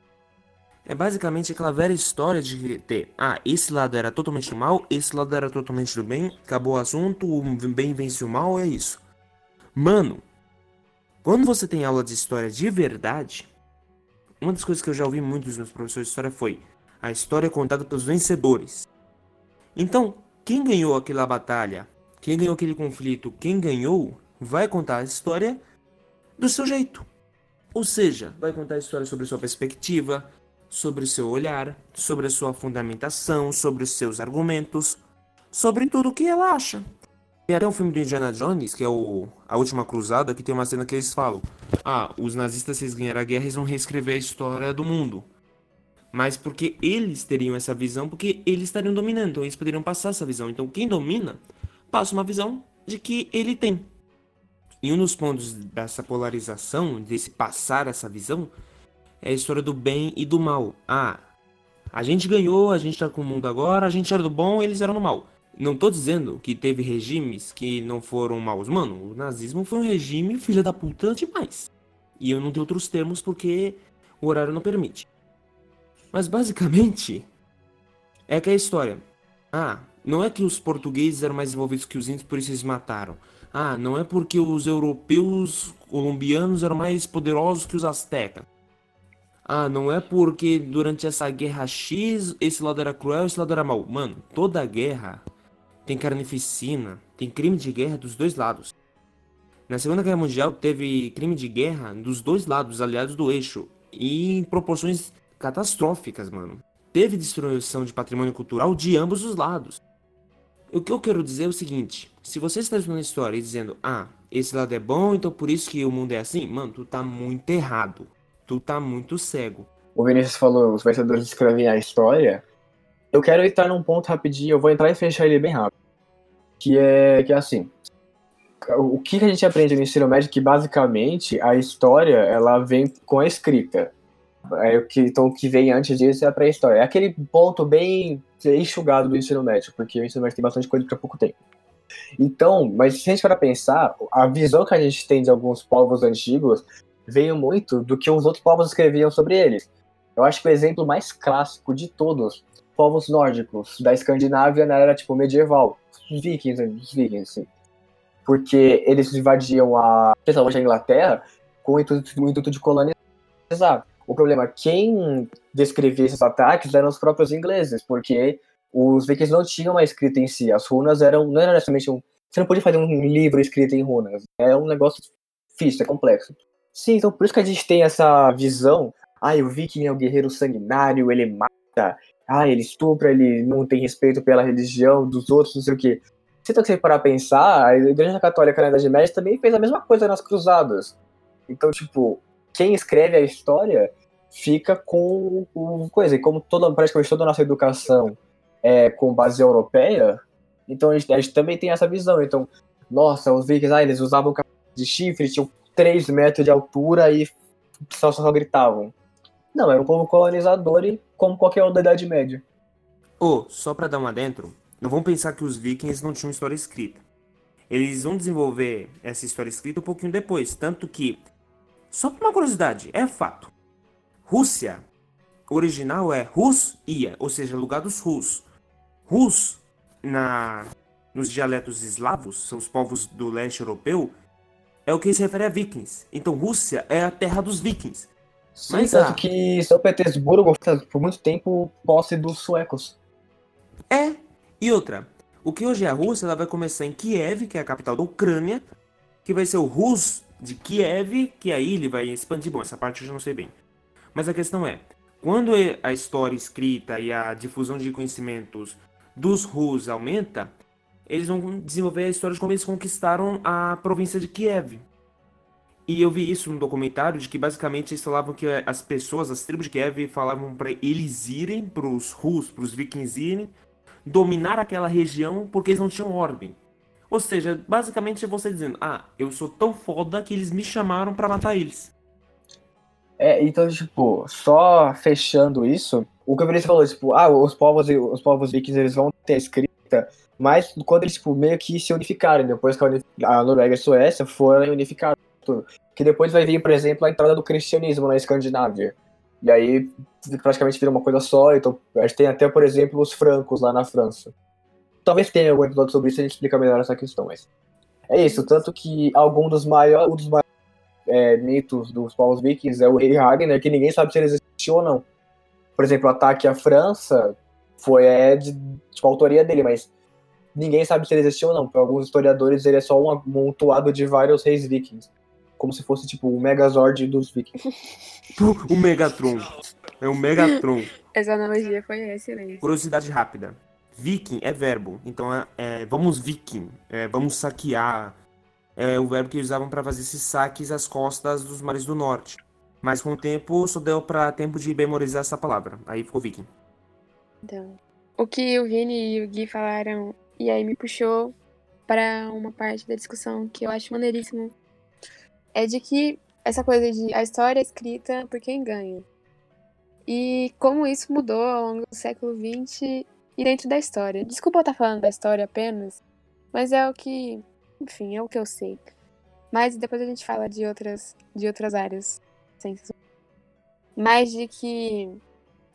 É basicamente aquela velha história de ter, ah, esse lado era totalmente mal, esse lado era totalmente do bem, acabou o assunto, o bem vence o mal, é isso. Mano, quando você tem aula de história de verdade, uma das coisas que eu já ouvi muito dos meus professores de história foi a história é contada pelos vencedores. Então, quem ganhou aquela batalha? quem ganhou aquele conflito, quem ganhou, vai contar a história do seu jeito. Ou seja, vai contar a história sobre sua perspectiva, sobre seu olhar, sobre a sua fundamentação, sobre os seus argumentos, sobre tudo o que ela acha. Tem até um filme do Indiana Jones, que é o A Última Cruzada, que tem uma cena que eles falam: Ah, os nazistas, se eles a guerra, eles vão reescrever a história do mundo. Mas porque eles teriam essa visão, porque eles estariam dominando, então eles poderiam passar essa visão. Então quem domina, passa uma visão de que ele tem. E um dos pontos dessa polarização, desse passar essa visão, é a história do bem e do mal. Ah, a gente ganhou, a gente tá com o mundo agora, a gente era do bom, eles eram do mal. Não tô dizendo que teve regimes que não foram maus. Mano, o nazismo foi um regime filha da puta demais. E eu não tenho outros termos porque o horário não permite. Mas basicamente, é que a história. Ah, não é que os portugueses eram mais desenvolvidos que os índios, por isso eles mataram. Ah, não é porque os europeus colombianos eram mais poderosos que os astecas. Ah, não é porque durante essa guerra X esse lado era cruel, esse lado era mal. Mano, toda guerra tem carnificina, tem crime de guerra dos dois lados. Na Segunda Guerra Mundial teve crime de guerra dos dois lados, aliados do eixo, e em proporções catastróficas, mano. Teve destruição de patrimônio cultural de ambos os lados. O que eu quero dizer é o seguinte: se você está estudando história e dizendo, ah, esse lado é bom, então por isso que o mundo é assim, mano, tu tá muito errado. Tu tá muito cego. O Vinícius falou, os vencedores escrevem a história. Eu quero entrar num ponto rapidinho, eu vou entrar e fechar ele bem rápido. Que é, que é assim. O que a gente aprende no ensino médio é que basicamente a história ela vem com a escrita. É, o que, então o que vem antes disso é a pré-história. É aquele ponto bem enxugado do ensino médio, porque o ensino médio tem bastante coisa para pouco tempo. Então, mas se a gente para pensar, a visão que a gente tem de alguns povos antigos veio muito do que os outros povos escreviam sobre eles. Eu acho que o exemplo mais clássico de todos, povos nórdicos da Escandinávia na era tipo medieval, os vikings, os vikings, sim. Porque eles invadiam a, principalmente a Inglaterra com o intuito, o intuito de colonizar. O problema, quem descrevia esses ataques eram os próprios ingleses, porque os vikings não tinham uma escrita em si. As runas eram, não era necessariamente um. Você não podia fazer um livro escrito em runas. É um negócio difícil, é complexo. Sim, então por isso que a gente tem essa visão. Ah, o viking é o guerreiro sanguinário, ele mata. Ah, ele estupra, ele não tem respeito pela religião dos outros, não sei o quê. Se você parar a pensar, a Igreja Católica na Idade Média também fez a mesma coisa nas Cruzadas. Então, tipo, quem escreve a história fica com o coisa. E como toda, praticamente toda a nossa educação é com base europeia, então a gente, a gente também tem essa visão. Então, nossa, os vikings, ah, eles usavam de chifre, tinham 3 metros de altura e só, só gritavam. Não, era um povo colonizador e como qualquer outra da Idade Média. Oh, só pra dar uma dentro, não vamos pensar que os vikings não tinham história escrita. Eles vão desenvolver essa história escrita um pouquinho depois, tanto que, só por uma curiosidade, é fato. Rússia, original é Rus-ia, ou seja, lugar dos Rus. Rus, na, nos dialetos eslavos, são os povos do leste europeu, é o que se refere a vikings. Então Rússia é a terra dos vikings. Sim, Mas tanto a... que São Petersburgo por muito tempo posse dos suecos. É, e outra, o que hoje é a Rússia, ela vai começar em Kiev, que é a capital da Ucrânia, que vai ser o Rus de Kiev, que aí ele vai expandir. Bom, essa parte eu já não sei bem. Mas a questão é, quando a história escrita e a difusão de conhecimentos dos Rus aumenta, eles vão desenvolver a história de como eles conquistaram a província de Kiev. E eu vi isso no documentário de que basicamente eles falavam que as pessoas, as tribos de Kiev, falavam para eles irem para os Rus, para os Vikings irem, dominar aquela região porque eles não tinham ordem. Ou seja, basicamente é você dizendo: "Ah, eu sou tão foda que eles me chamaram para matar eles". É, então, tipo, só fechando isso, o que o Vinícius falou, tipo, ah, os povos, os povos vikings, eles vão ter escrita, mas quando eles, tipo, meio que se unificarem, depois que a Noruega e a Suécia foram unificados, que depois vai vir, por exemplo, a entrada do cristianismo na Escandinávia. E aí, praticamente vira uma coisa só, então a gente tem até, por exemplo, os francos lá na França. Talvez tenha algum episódio sobre isso a gente explica melhor essa questão, mas... É isso, tanto que algum dos maiores, um dos maiores é, mitos dos povos vikings é o rei Ragnar, que ninguém sabe se ele existiu ou não. Por exemplo, o ataque à França foi é, de tipo, autoria dele, mas ninguém sabe se ele existiu ou não. Para alguns historiadores, ele é só um amontoado de vários reis vikings. Como se fosse, tipo, o Megazord dos vikings. O Megatron. É o Megatron. Essa analogia foi excelente. Curiosidade rápida. Viking é verbo. Então, é, é, vamos viking. É, vamos saquear. É o verbo que usavam para fazer esses saques às costas dos mares do norte. Mas com o tempo, só deu pra tempo de memorizar essa palavra. Aí ficou viking. Então, o que o Vini e o Gui falaram, e aí me puxou para uma parte da discussão que eu acho maneiríssimo, é de que essa coisa de a história é escrita por quem ganha. E como isso mudou ao longo do século XX e dentro da história. Desculpa eu estar falando da história apenas, mas é o que, enfim, é o que eu sei. Mas depois a gente fala de outras, de outras áreas. Mas de que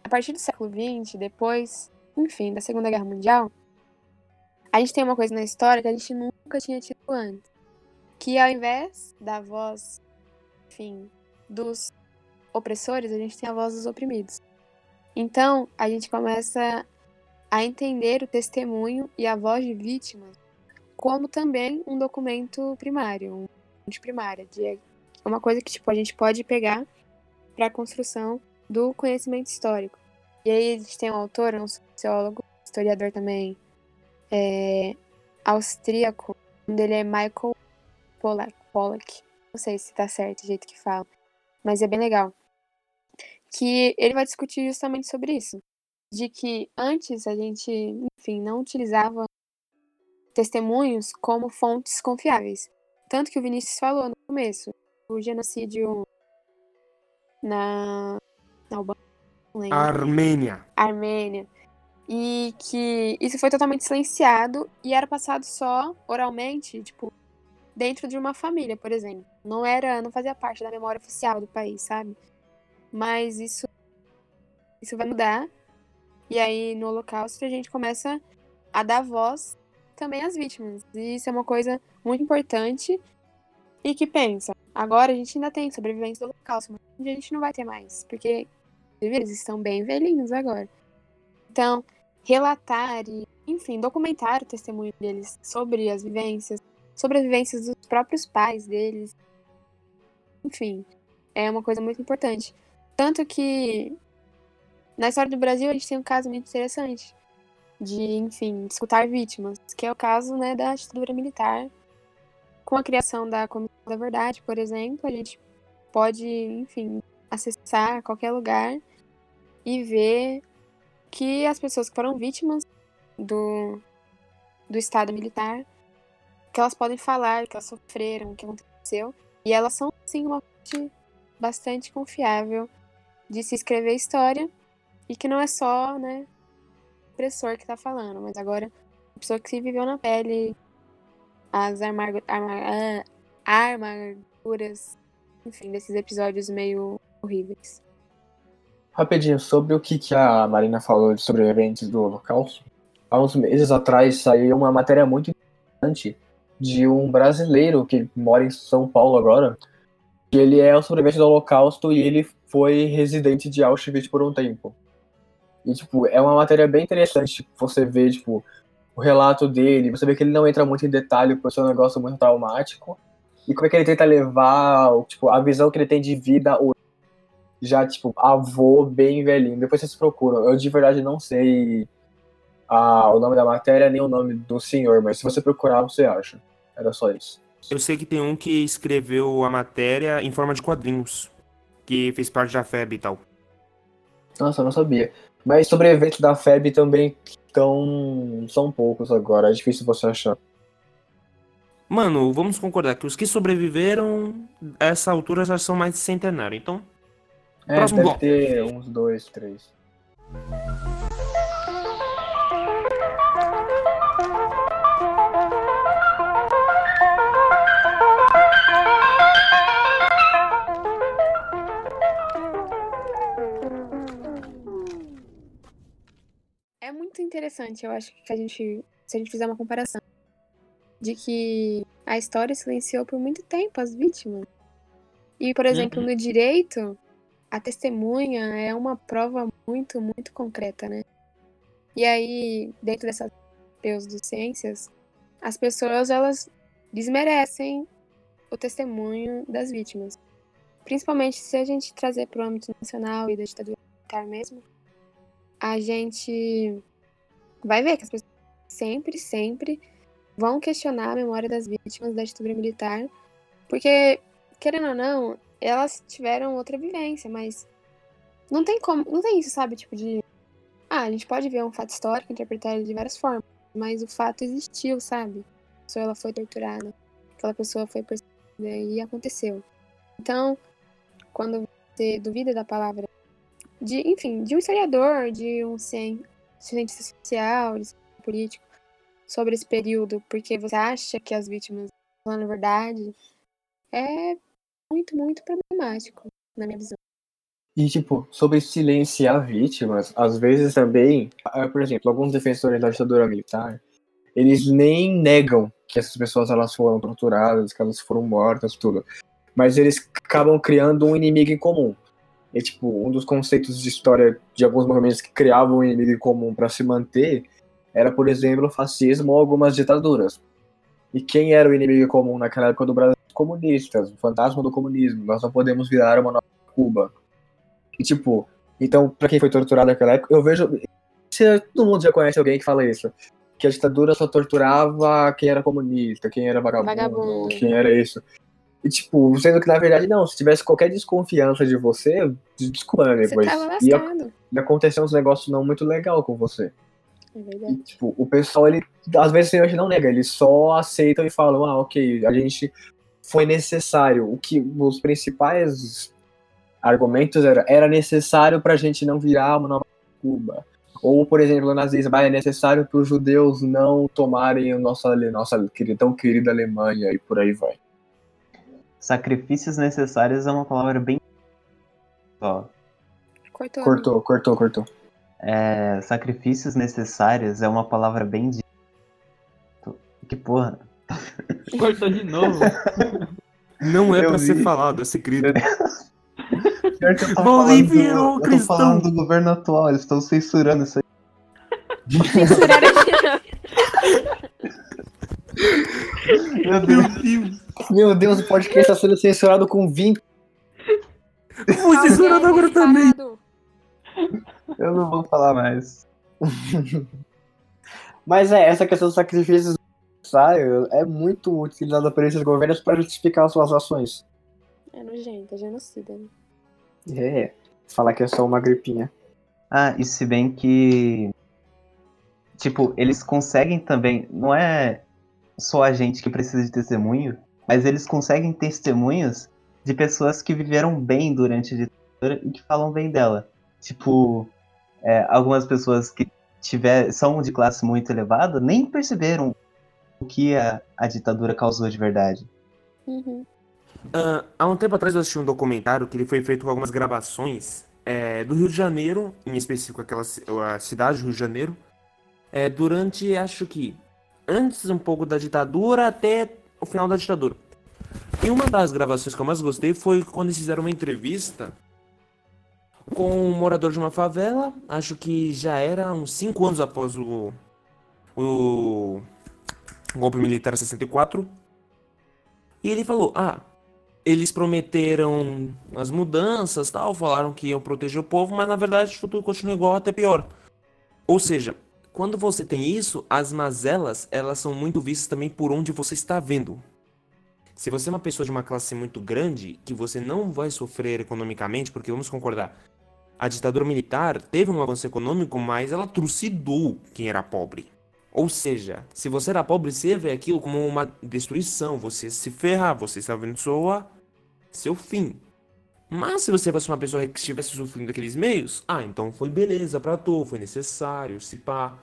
a partir do século XX, depois, enfim, da Segunda Guerra Mundial, a gente tem uma coisa na história que a gente nunca tinha tido antes. Que ao invés da voz, enfim, dos opressores, a gente tem a voz dos oprimidos. Então, a gente começa a entender o testemunho e a voz de vítimas como também um documento primário, um de primária, de uma coisa que tipo a gente pode pegar para a construção do conhecimento histórico. E aí a gente tem um autor, um sociólogo, historiador também, é, austríaco, um dele é Michael Pollack, Pollack. Não sei se tá certo o jeito que fala, mas é bem legal. Que ele vai discutir justamente sobre isso. De que antes a gente, enfim, não utilizava testemunhos como fontes confiáveis. Tanto que o Vinícius falou no começo, o genocídio na, na Albânia. Armênia. Armênia. E que isso foi totalmente silenciado e era passado só oralmente, tipo, dentro de uma família, por exemplo. Não era, não fazia parte da memória oficial do país, sabe? Mas isso isso vai mudar. E aí no Holocausto a gente começa a dar voz também às vítimas. E isso é uma coisa muito importante e que pensa, agora a gente ainda tem sobreviventes do Holocausto, mas a gente não vai ter mais, porque eles estão bem velhinhos agora. Então, relatar e, enfim, documentar o testemunho deles sobre as vivências, sobre as vivências dos próprios pais deles. Enfim, é uma coisa muito importante. Tanto que na história do Brasil a gente tem um caso muito interessante de, enfim, escutar vítimas, que é o caso, né, da ditadura militar. Com a criação da Comissão da Verdade, por exemplo, a gente pode, enfim, acessar qualquer lugar e ver que as pessoas que foram vítimas do, do Estado militar, que elas podem falar, que elas sofreram, o que aconteceu. E elas são, sim, uma fonte bastante confiável de se escrever história e que não é só, né, opressor que está falando, mas agora a pessoa que se viveu na pele, as armaduras, enfim, desses episódios meio horríveis. Rapidinho, sobre o que, que a Marina falou de sobreviventes do Holocausto. Há uns meses atrás saiu uma matéria muito interessante de um brasileiro que mora em São Paulo agora, ele é o sobrevivente do Holocausto e ele foi residente de Auschwitz por um tempo. E, tipo, é uma matéria bem interessante você ver, tipo, o relato dele, você vê que ele não entra muito em detalhe por ser um negócio muito traumático, e como é que ele tenta levar, tipo, a visão que ele tem de vida hoje já, tipo, avô bem velhinho. Depois vocês procuram. Eu de verdade não sei a, o nome da matéria nem o nome do senhor, mas se você procurar, você acha. Era só isso. Eu sei que tem um que escreveu a matéria em forma de quadrinhos, que fez parte da FEB e tal. Nossa, eu não sabia. Mas sobreviventes da FEB também tão, são poucos agora, é difícil você achar. Mano, vamos concordar que os que sobreviveram a essa altura já são mais de centenário, então é, Próximo deve bloco. ter uns dois, três. Interessante, eu acho que a gente, se a gente fizer uma comparação, de que a história silenciou por muito tempo as vítimas. E, por exemplo, no direito, a testemunha é uma prova muito, muito concreta, né? E aí, dentro dessa europeus dos ciências, as pessoas elas desmerecem o testemunho das vítimas. Principalmente se a gente trazer para o âmbito nacional e da ditadura militar mesmo, a gente vai ver que as pessoas sempre, sempre vão questionar a memória das vítimas da ditadura militar, porque, querendo ou não, elas tiveram outra vivência, mas não tem como, não tem isso, sabe, tipo de ah, a gente pode ver um fato histórico, interpretar ele de várias formas, mas o fato existiu, sabe? A pessoa ela foi torturada, aquela pessoa foi perseguida e aconteceu. Então, quando você duvida da palavra de, enfim, de um historiador, de um cientista social, político, sobre esse período, porque você acha que as vítimas estão falando verdade, é muito, muito problemático, na minha visão. E, tipo, sobre silenciar vítimas, às vezes também, ah, por exemplo, alguns defensores da ditadura militar, eles nem negam que essas pessoas elas foram torturadas, que elas foram mortas, tudo. Mas eles acabam criando um inimigo em comum. E, tipo, um dos conceitos de história de alguns movimentos que criavam um inimigo comum para se manter era, por exemplo, o fascismo ou algumas ditaduras. E quem era o inimigo comum naquela época do Brasil? Os comunistas, o fantasma do comunismo. Nós não podemos virar uma nova Cuba. E, tipo, então, pra quem foi torturado naquela época, eu vejo. Se, todo mundo já conhece alguém que fala isso. Que a ditadura só torturava quem era comunista, quem era vagabundo, Vagabundo. quem era isso. E, tipo, sendo que na verdade não, se tivesse qualquer desconfiança de você, desculpa né, Você depois. tava Ia, lascado. ia acontecer uns negócios não muito legal com você. É E, verdade. tipo, o pessoal, ele, às vezes, a gente não nega, eles só aceitam e falam, ah, ok, a gente foi necessário. O que os principais argumentos era, era necessário pra gente não virar uma nova Cuba. Ou, por exemplo, o nazismo, ah, é necessário para os judeus não tomarem a nossa, nossa tão querida Alemanha e por aí vai. Sacrifícios necessários é uma palavra bem. Ó, Cortou. né? Cortou, cortou, cortou. é, sacrifícios necessários é uma palavra bem. Que porra. Cortou de novo. Não é Eu pra ser vi. falado, é. Pior que eu tô Bolívia, tô cristão. falando do governo atual, eles estão censurando isso aí. Censuraram aqui. Meu Deus. Meu Deus, o podcast está sendo censurado com 20. Fui censurado agora também. Eu não vou falar mais. Mas é, essa questão dos sacrifícios necessários é muito utilizada por esses governos para justificar suas ações. É nojento, é genocida. né? É, falar que é só uma gripinha. Ah, e se bem que. Tipo, eles conseguem também. Não é só a gente que precisa de testemunho, mas eles conseguem testemunhos de pessoas que viveram bem durante a ditadura e que falam bem dela. Tipo, é, algumas pessoas que tiver, são de classe muito elevada nem perceberam o que a, a ditadura causou de verdade. Uhum. Ah, há um tempo atrás eu assisti um documentário que ele foi feito com algumas gravações é, do Rio de Janeiro, em específico aquela a cidade do Rio de Janeiro, é, durante, acho que, antes um pouco da ditadura até o final da ditadura. E uma das gravações que eu mais gostei foi quando eles fizeram uma entrevista com um morador de uma favela, acho que já era uns 5 anos após o, o golpe militar 64. E ele falou: Ah, eles prometeram as mudanças, tal, falaram que iam proteger o povo, mas na verdade o futuro continua igual, até pior. Ou seja, quando você tem isso, as mazelas, elas são muito vistas também por onde você está vendo. Se você é uma pessoa de uma classe muito grande, que você não vai sofrer economicamente, porque vamos concordar, a ditadura militar teve um avanço econômico, mas ela trucidou quem era pobre. Ou seja, se você era pobre, você vê aquilo como uma destruição, você se ferrar, você vendo sua seu fim. Mas se você fosse uma pessoa que estivesse sofrendo aqueles meios, ah, então foi beleza pra tu, foi necessário, se pá.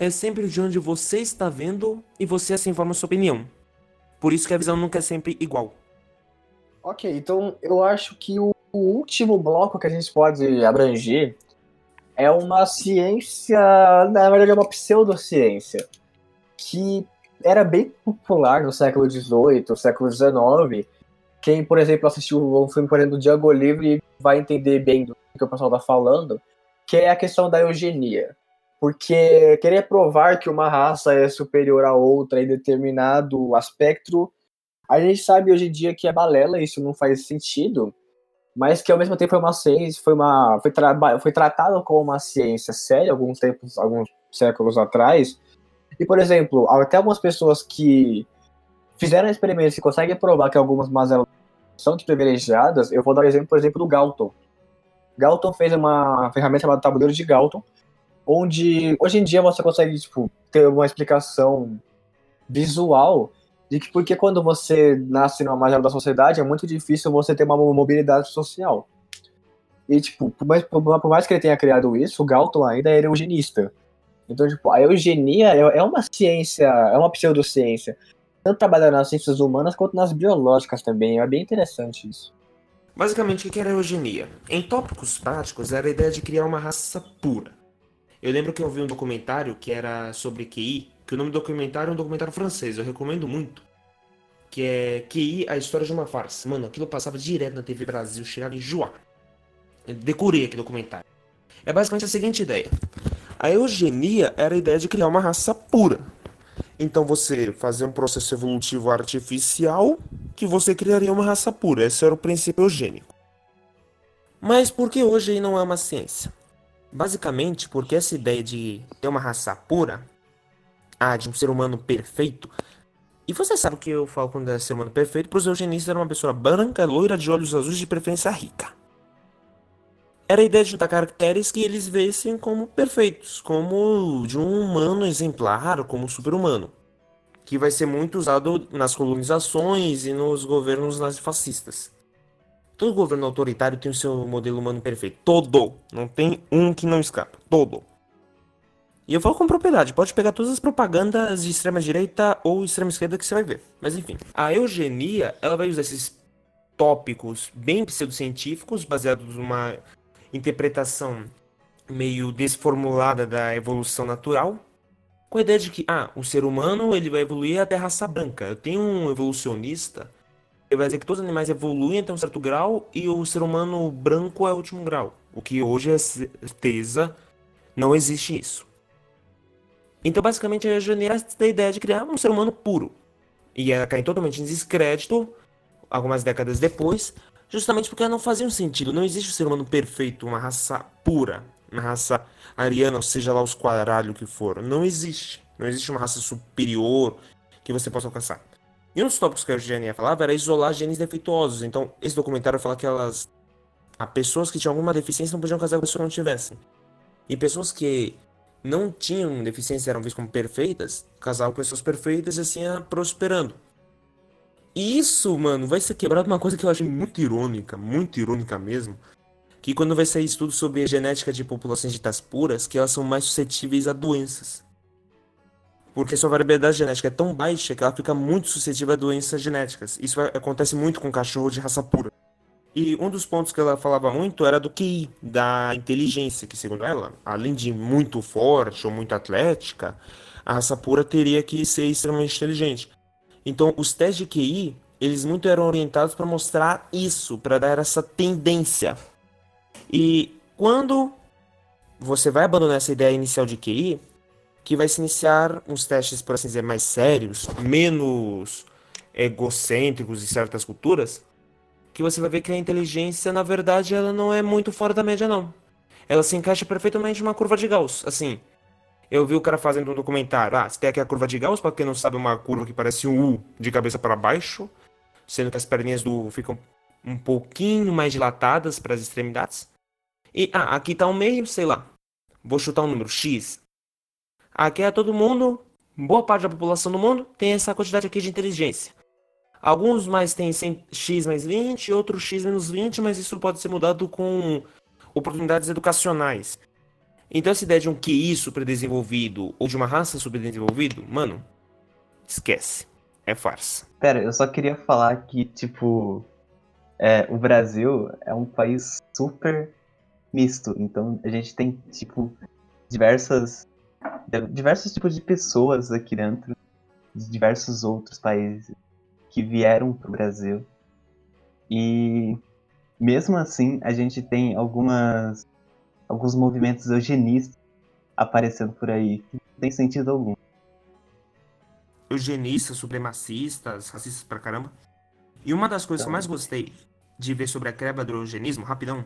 É sempre de onde você está vendo e você assim forma sua opinião. Por isso que a visão nunca é sempre igual. Ok, então eu acho que o, último bloco que a gente pode abranger é uma ciência, na verdade é uma pseudociência, que era bem popular no século XVIII, século XIX. Quem, por exemplo, assistiu um filme, por exemplo, do Django Livre vai entender bem do que o pessoal está falando, que é a questão da eugenia. Porque querer provar que uma raça é superior a outra em determinado aspecto, a gente sabe hoje em dia que é balela, isso não faz sentido, mas que ao mesmo tempo foi uma ciência, foi uma foi, tra foi tratado como uma ciência séria alguns tempos, alguns séculos atrás. E por exemplo, até algumas pessoas que fizeram experimentos e conseguem provar que algumas mazelas são privilegiadas, eu vou dar o exemplo, por exemplo, do Galton. Galton fez uma ferramenta chamada Tabuleiro de Galton, onde hoje em dia você consegue tipo, ter uma explicação visual de que porque quando você nasce numa margem da sociedade é muito difícil você ter uma mobilidade social. E, tipo, por mais, por mais que ele tenha criado isso, o Galton ainda era eugenista. Então, tipo, a eugenia é, é uma ciência, é uma pseudociência. Tanto trabalhar nas ciências humanas quanto nas biológicas também. É bem interessante isso. Basicamente, o que era eugenia? Em tópicos práticos, era a ideia de criar uma raça pura. Eu lembro que eu vi um documentário que era sobre QI, que o nome do documentário é um documentário francês, eu recomendo muito. Que é QI, a história de uma farsa. Mano, aquilo passava direto na TV Brasil, chegava em. Eu decorei aquele documentário. É basicamente a seguinte ideia. A eugenia era a ideia de criar uma raça pura. Então você fazer um processo evolutivo artificial que você criaria uma raça pura. Esse era o princípio eugênico. Mas por que hoje não é uma ciência? Basicamente porque essa ideia de ter uma raça pura ah, de um ser humano perfeito. E você sabe o que eu falo quando é ser humano perfeito? Para os eugenistas era uma pessoa branca, loira, de olhos azuis, de preferência rica. Era a ideia de juntar caracteres que eles vissem como perfeitos, como de um humano exemplar, como um super-humano. Que vai ser muito usado nas colonizações e nos governos nazifascistas. Todo governo autoritário tem o seu modelo humano perfeito. Todo. Não tem um que não escapa. Todo. E eu falo com propriedade, pode pegar todas as propagandas de extrema direita ou extrema esquerda que você vai ver. Mas enfim, a eugenia, ela vai usar esses tópicos bem pseudocientíficos, baseados numa interpretação meio desformulada da evolução natural, com a ideia de que, ah, o ser humano ele vai evoluir até a raça branca. Eu tenho um evolucionista, vai dizer que todos os animais evoluem até um certo grau e o ser humano branco é o último grau. O que hoje é certeza não existe isso. Então, basicamente, a eugenia da ideia de criar um ser humano puro. E ela cai totalmente em descrédito algumas décadas depois, justamente porque ela não fazia um sentido. Não existe um ser humano perfeito, uma raça pura, uma raça ariana, ou seja lá os quadrados que for. Não existe. Não existe uma raça superior que você possa alcançar. E um dos tópicos que a eugenia falava era isolar genes defeituosos. Então, esse documentário fala que elas. A pessoas que tinham alguma deficiência não podiam casar com pessoas que não tivessem. E pessoas que não tinham deficiência, eram vistas como perfeitas, casal com pessoas perfeitas e assim ia prosperando. E isso, mano, vai ser quebrado uma coisa que eu achei muito irônica, muito irônica mesmo. Que quando vai sair estudo sobre genética de populações ditas puras, que elas são mais suscetíveis a doenças. Porque sua variabilidade genética é tão baixa que ela fica muito suscetível a doenças genéticas. Isso acontece muito com cachorro de raça pura. E um dos pontos que ela falava muito era do QI, da inteligência, que segundo ela, além de muito forte ou muito atlética, a raça pura teria que ser extremamente inteligente. Então, os testes de QI, eles muito eram orientados para mostrar isso, para dar essa tendência. E quando você vai abandonar essa ideia inicial de QI, que vai se iniciar uns testes, por assim dizer, mais sérios, menos egocêntricos em certas culturas, que você vai ver que a inteligência, na verdade, ela não é muito fora da média, não. Ela se encaixa perfeitamente numa curva de Gauss. Assim, eu vi o cara fazendo um documentário. Ah, você tem aqui a curva de Gauss, pra quem não sabe, uma curva que parece um U de cabeça para baixo, sendo que as perninhas do U ficam um pouquinho mais dilatadas para as extremidades. E, ah, aqui tá o meio, sei lá. Vou chutar um número, X. Aqui é todo mundo, boa parte da população do mundo tem essa quantidade aqui de inteligência. Alguns mais têm x mais 20, outros x menos 20, mas isso pode ser mudado com oportunidades educacionais. Então essa ideia de um QI superdesenvolvido ou de uma raça superdesenvolvido, mano, esquece. É farsa. Pera, eu só queria falar que, tipo, é, o Brasil é um país super misto. Então a gente tem, tipo, diversas. Diversos tipos de pessoas aqui dentro de diversos outros países que vieram para o Brasil. E mesmo assim, a gente tem algumas alguns movimentos eugenistas aparecendo por aí. Não tem sentido algum. Eugenistas, supremacistas, racistas pra caramba. E uma das coisas que eu mais gostei de ver sobre a quebra do eugenismo, rapidão,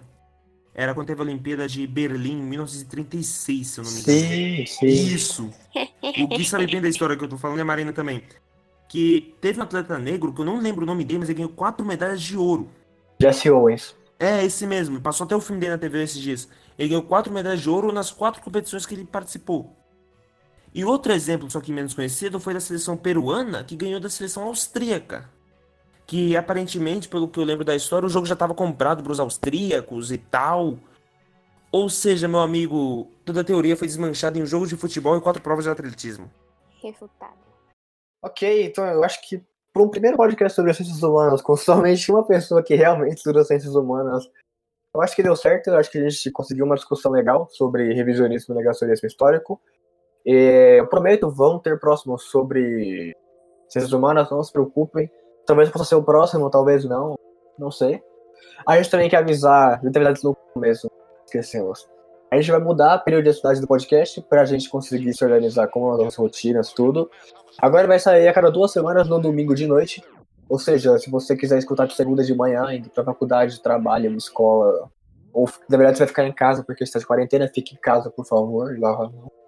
era quando teve a Olimpíada de Berlim em 1936, se eu não me engano. Sim, sim. Isso! O Gui sabe bem da história que eu tô falando e a Marina também. Que teve um atleta negro, que eu não lembro o nome dele, mas ele ganhou quatro medalhas de ouro. Jesse Owens. É, esse mesmo. Passou até o filme dele na TV esses dias. Ele ganhou quatro medalhas de ouro nas quatro competições que ele participou. E outro exemplo, só que menos conhecido, foi da seleção peruana, que ganhou da seleção austríaca. Que aparentemente, pelo que eu lembro da história, o jogo já estava comprado para os austríacos e tal. Ou seja, meu amigo, toda a teoria foi desmanchada em um jogo de futebol e quatro provas de atletismo. Refutado. Ok, então eu acho que para um primeiro podcast sobre as ciências humanas, com somente uma pessoa que realmente estuda ciências humanas, eu acho que deu certo, eu acho que a gente conseguiu uma discussão legal sobre revisionismo e negacionismo histórico. E eu prometo, vão ter próximos sobre ciências humanas, não se preocupem. Talvez possa ser o próximo, talvez não, não sei. A gente também quer avisar, de verdade no começo, esquecemos. A gente vai mudar a periodicidade do podcast para a gente conseguir se organizar com as nossas rotinas, tudo. Agora vai sair a cada duas semanas no domingo de noite. Ou seja, se você quiser escutar de segunda de manhã, indo pra faculdade, trabalho, escola, ou na verdade você vai ficar em casa porque está de quarentena, fique em casa, por favor.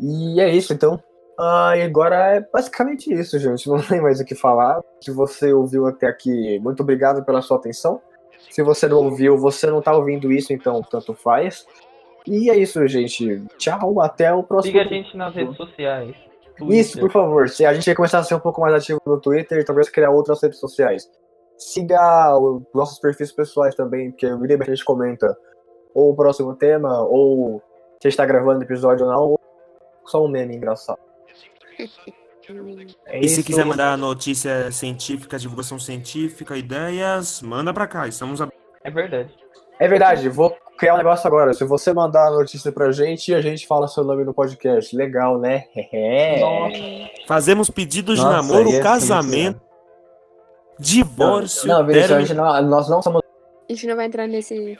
E é isso, então. Ah, e agora é basicamente isso, gente. Não tem mais o que falar. Se você ouviu até aqui, muito obrigado pela sua atenção. Se você não ouviu, você não tá ouvindo isso, então tanto faz. E é isso, gente. Tchau, até o próximo. Siga a gente nas redes sociais. Isso, Twitter. por favor. Se a gente começar a ser um pouco mais ativo no Twitter e talvez criar outras redes sociais. Siga os nossos perfis pessoais também, porque o vídeo a gente comenta ou o próximo tema, ou se a gente tá gravando episódio ou não, ou só um meme engraçado. É E se quiser mandar notícia científica, divulgação científica, ideias, manda pra cá. Estamos ab- É verdade. É verdade, vou criar um negócio agora. Se você mandar a notícia pra gente, a gente fala seu nome no podcast. Legal, né? É. Nossa. Fazemos pedidos de Nossa, namoro, ia ser casamento, divórcio, Não, Vinícius, término. gente não, nós não somos. A gente não vai entrar nesse.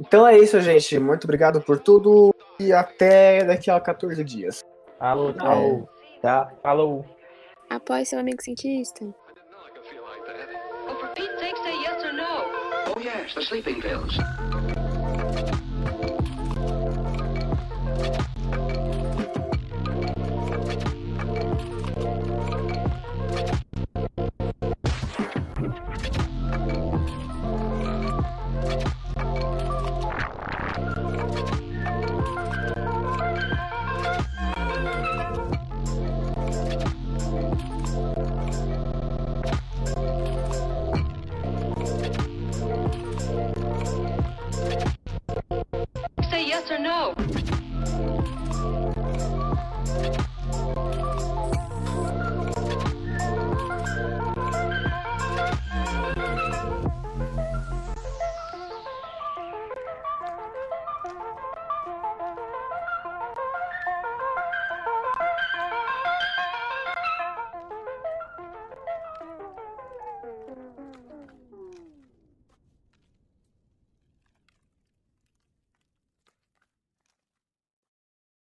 Então é isso, gente. Muito obrigado por tudo e até daqui a 14 dias. Alô, tchau. Tá? Falou. Apoie seu amigo cientista. Oh, for Pete's sake, say yes or no. Oh, yes, the sleeping pills.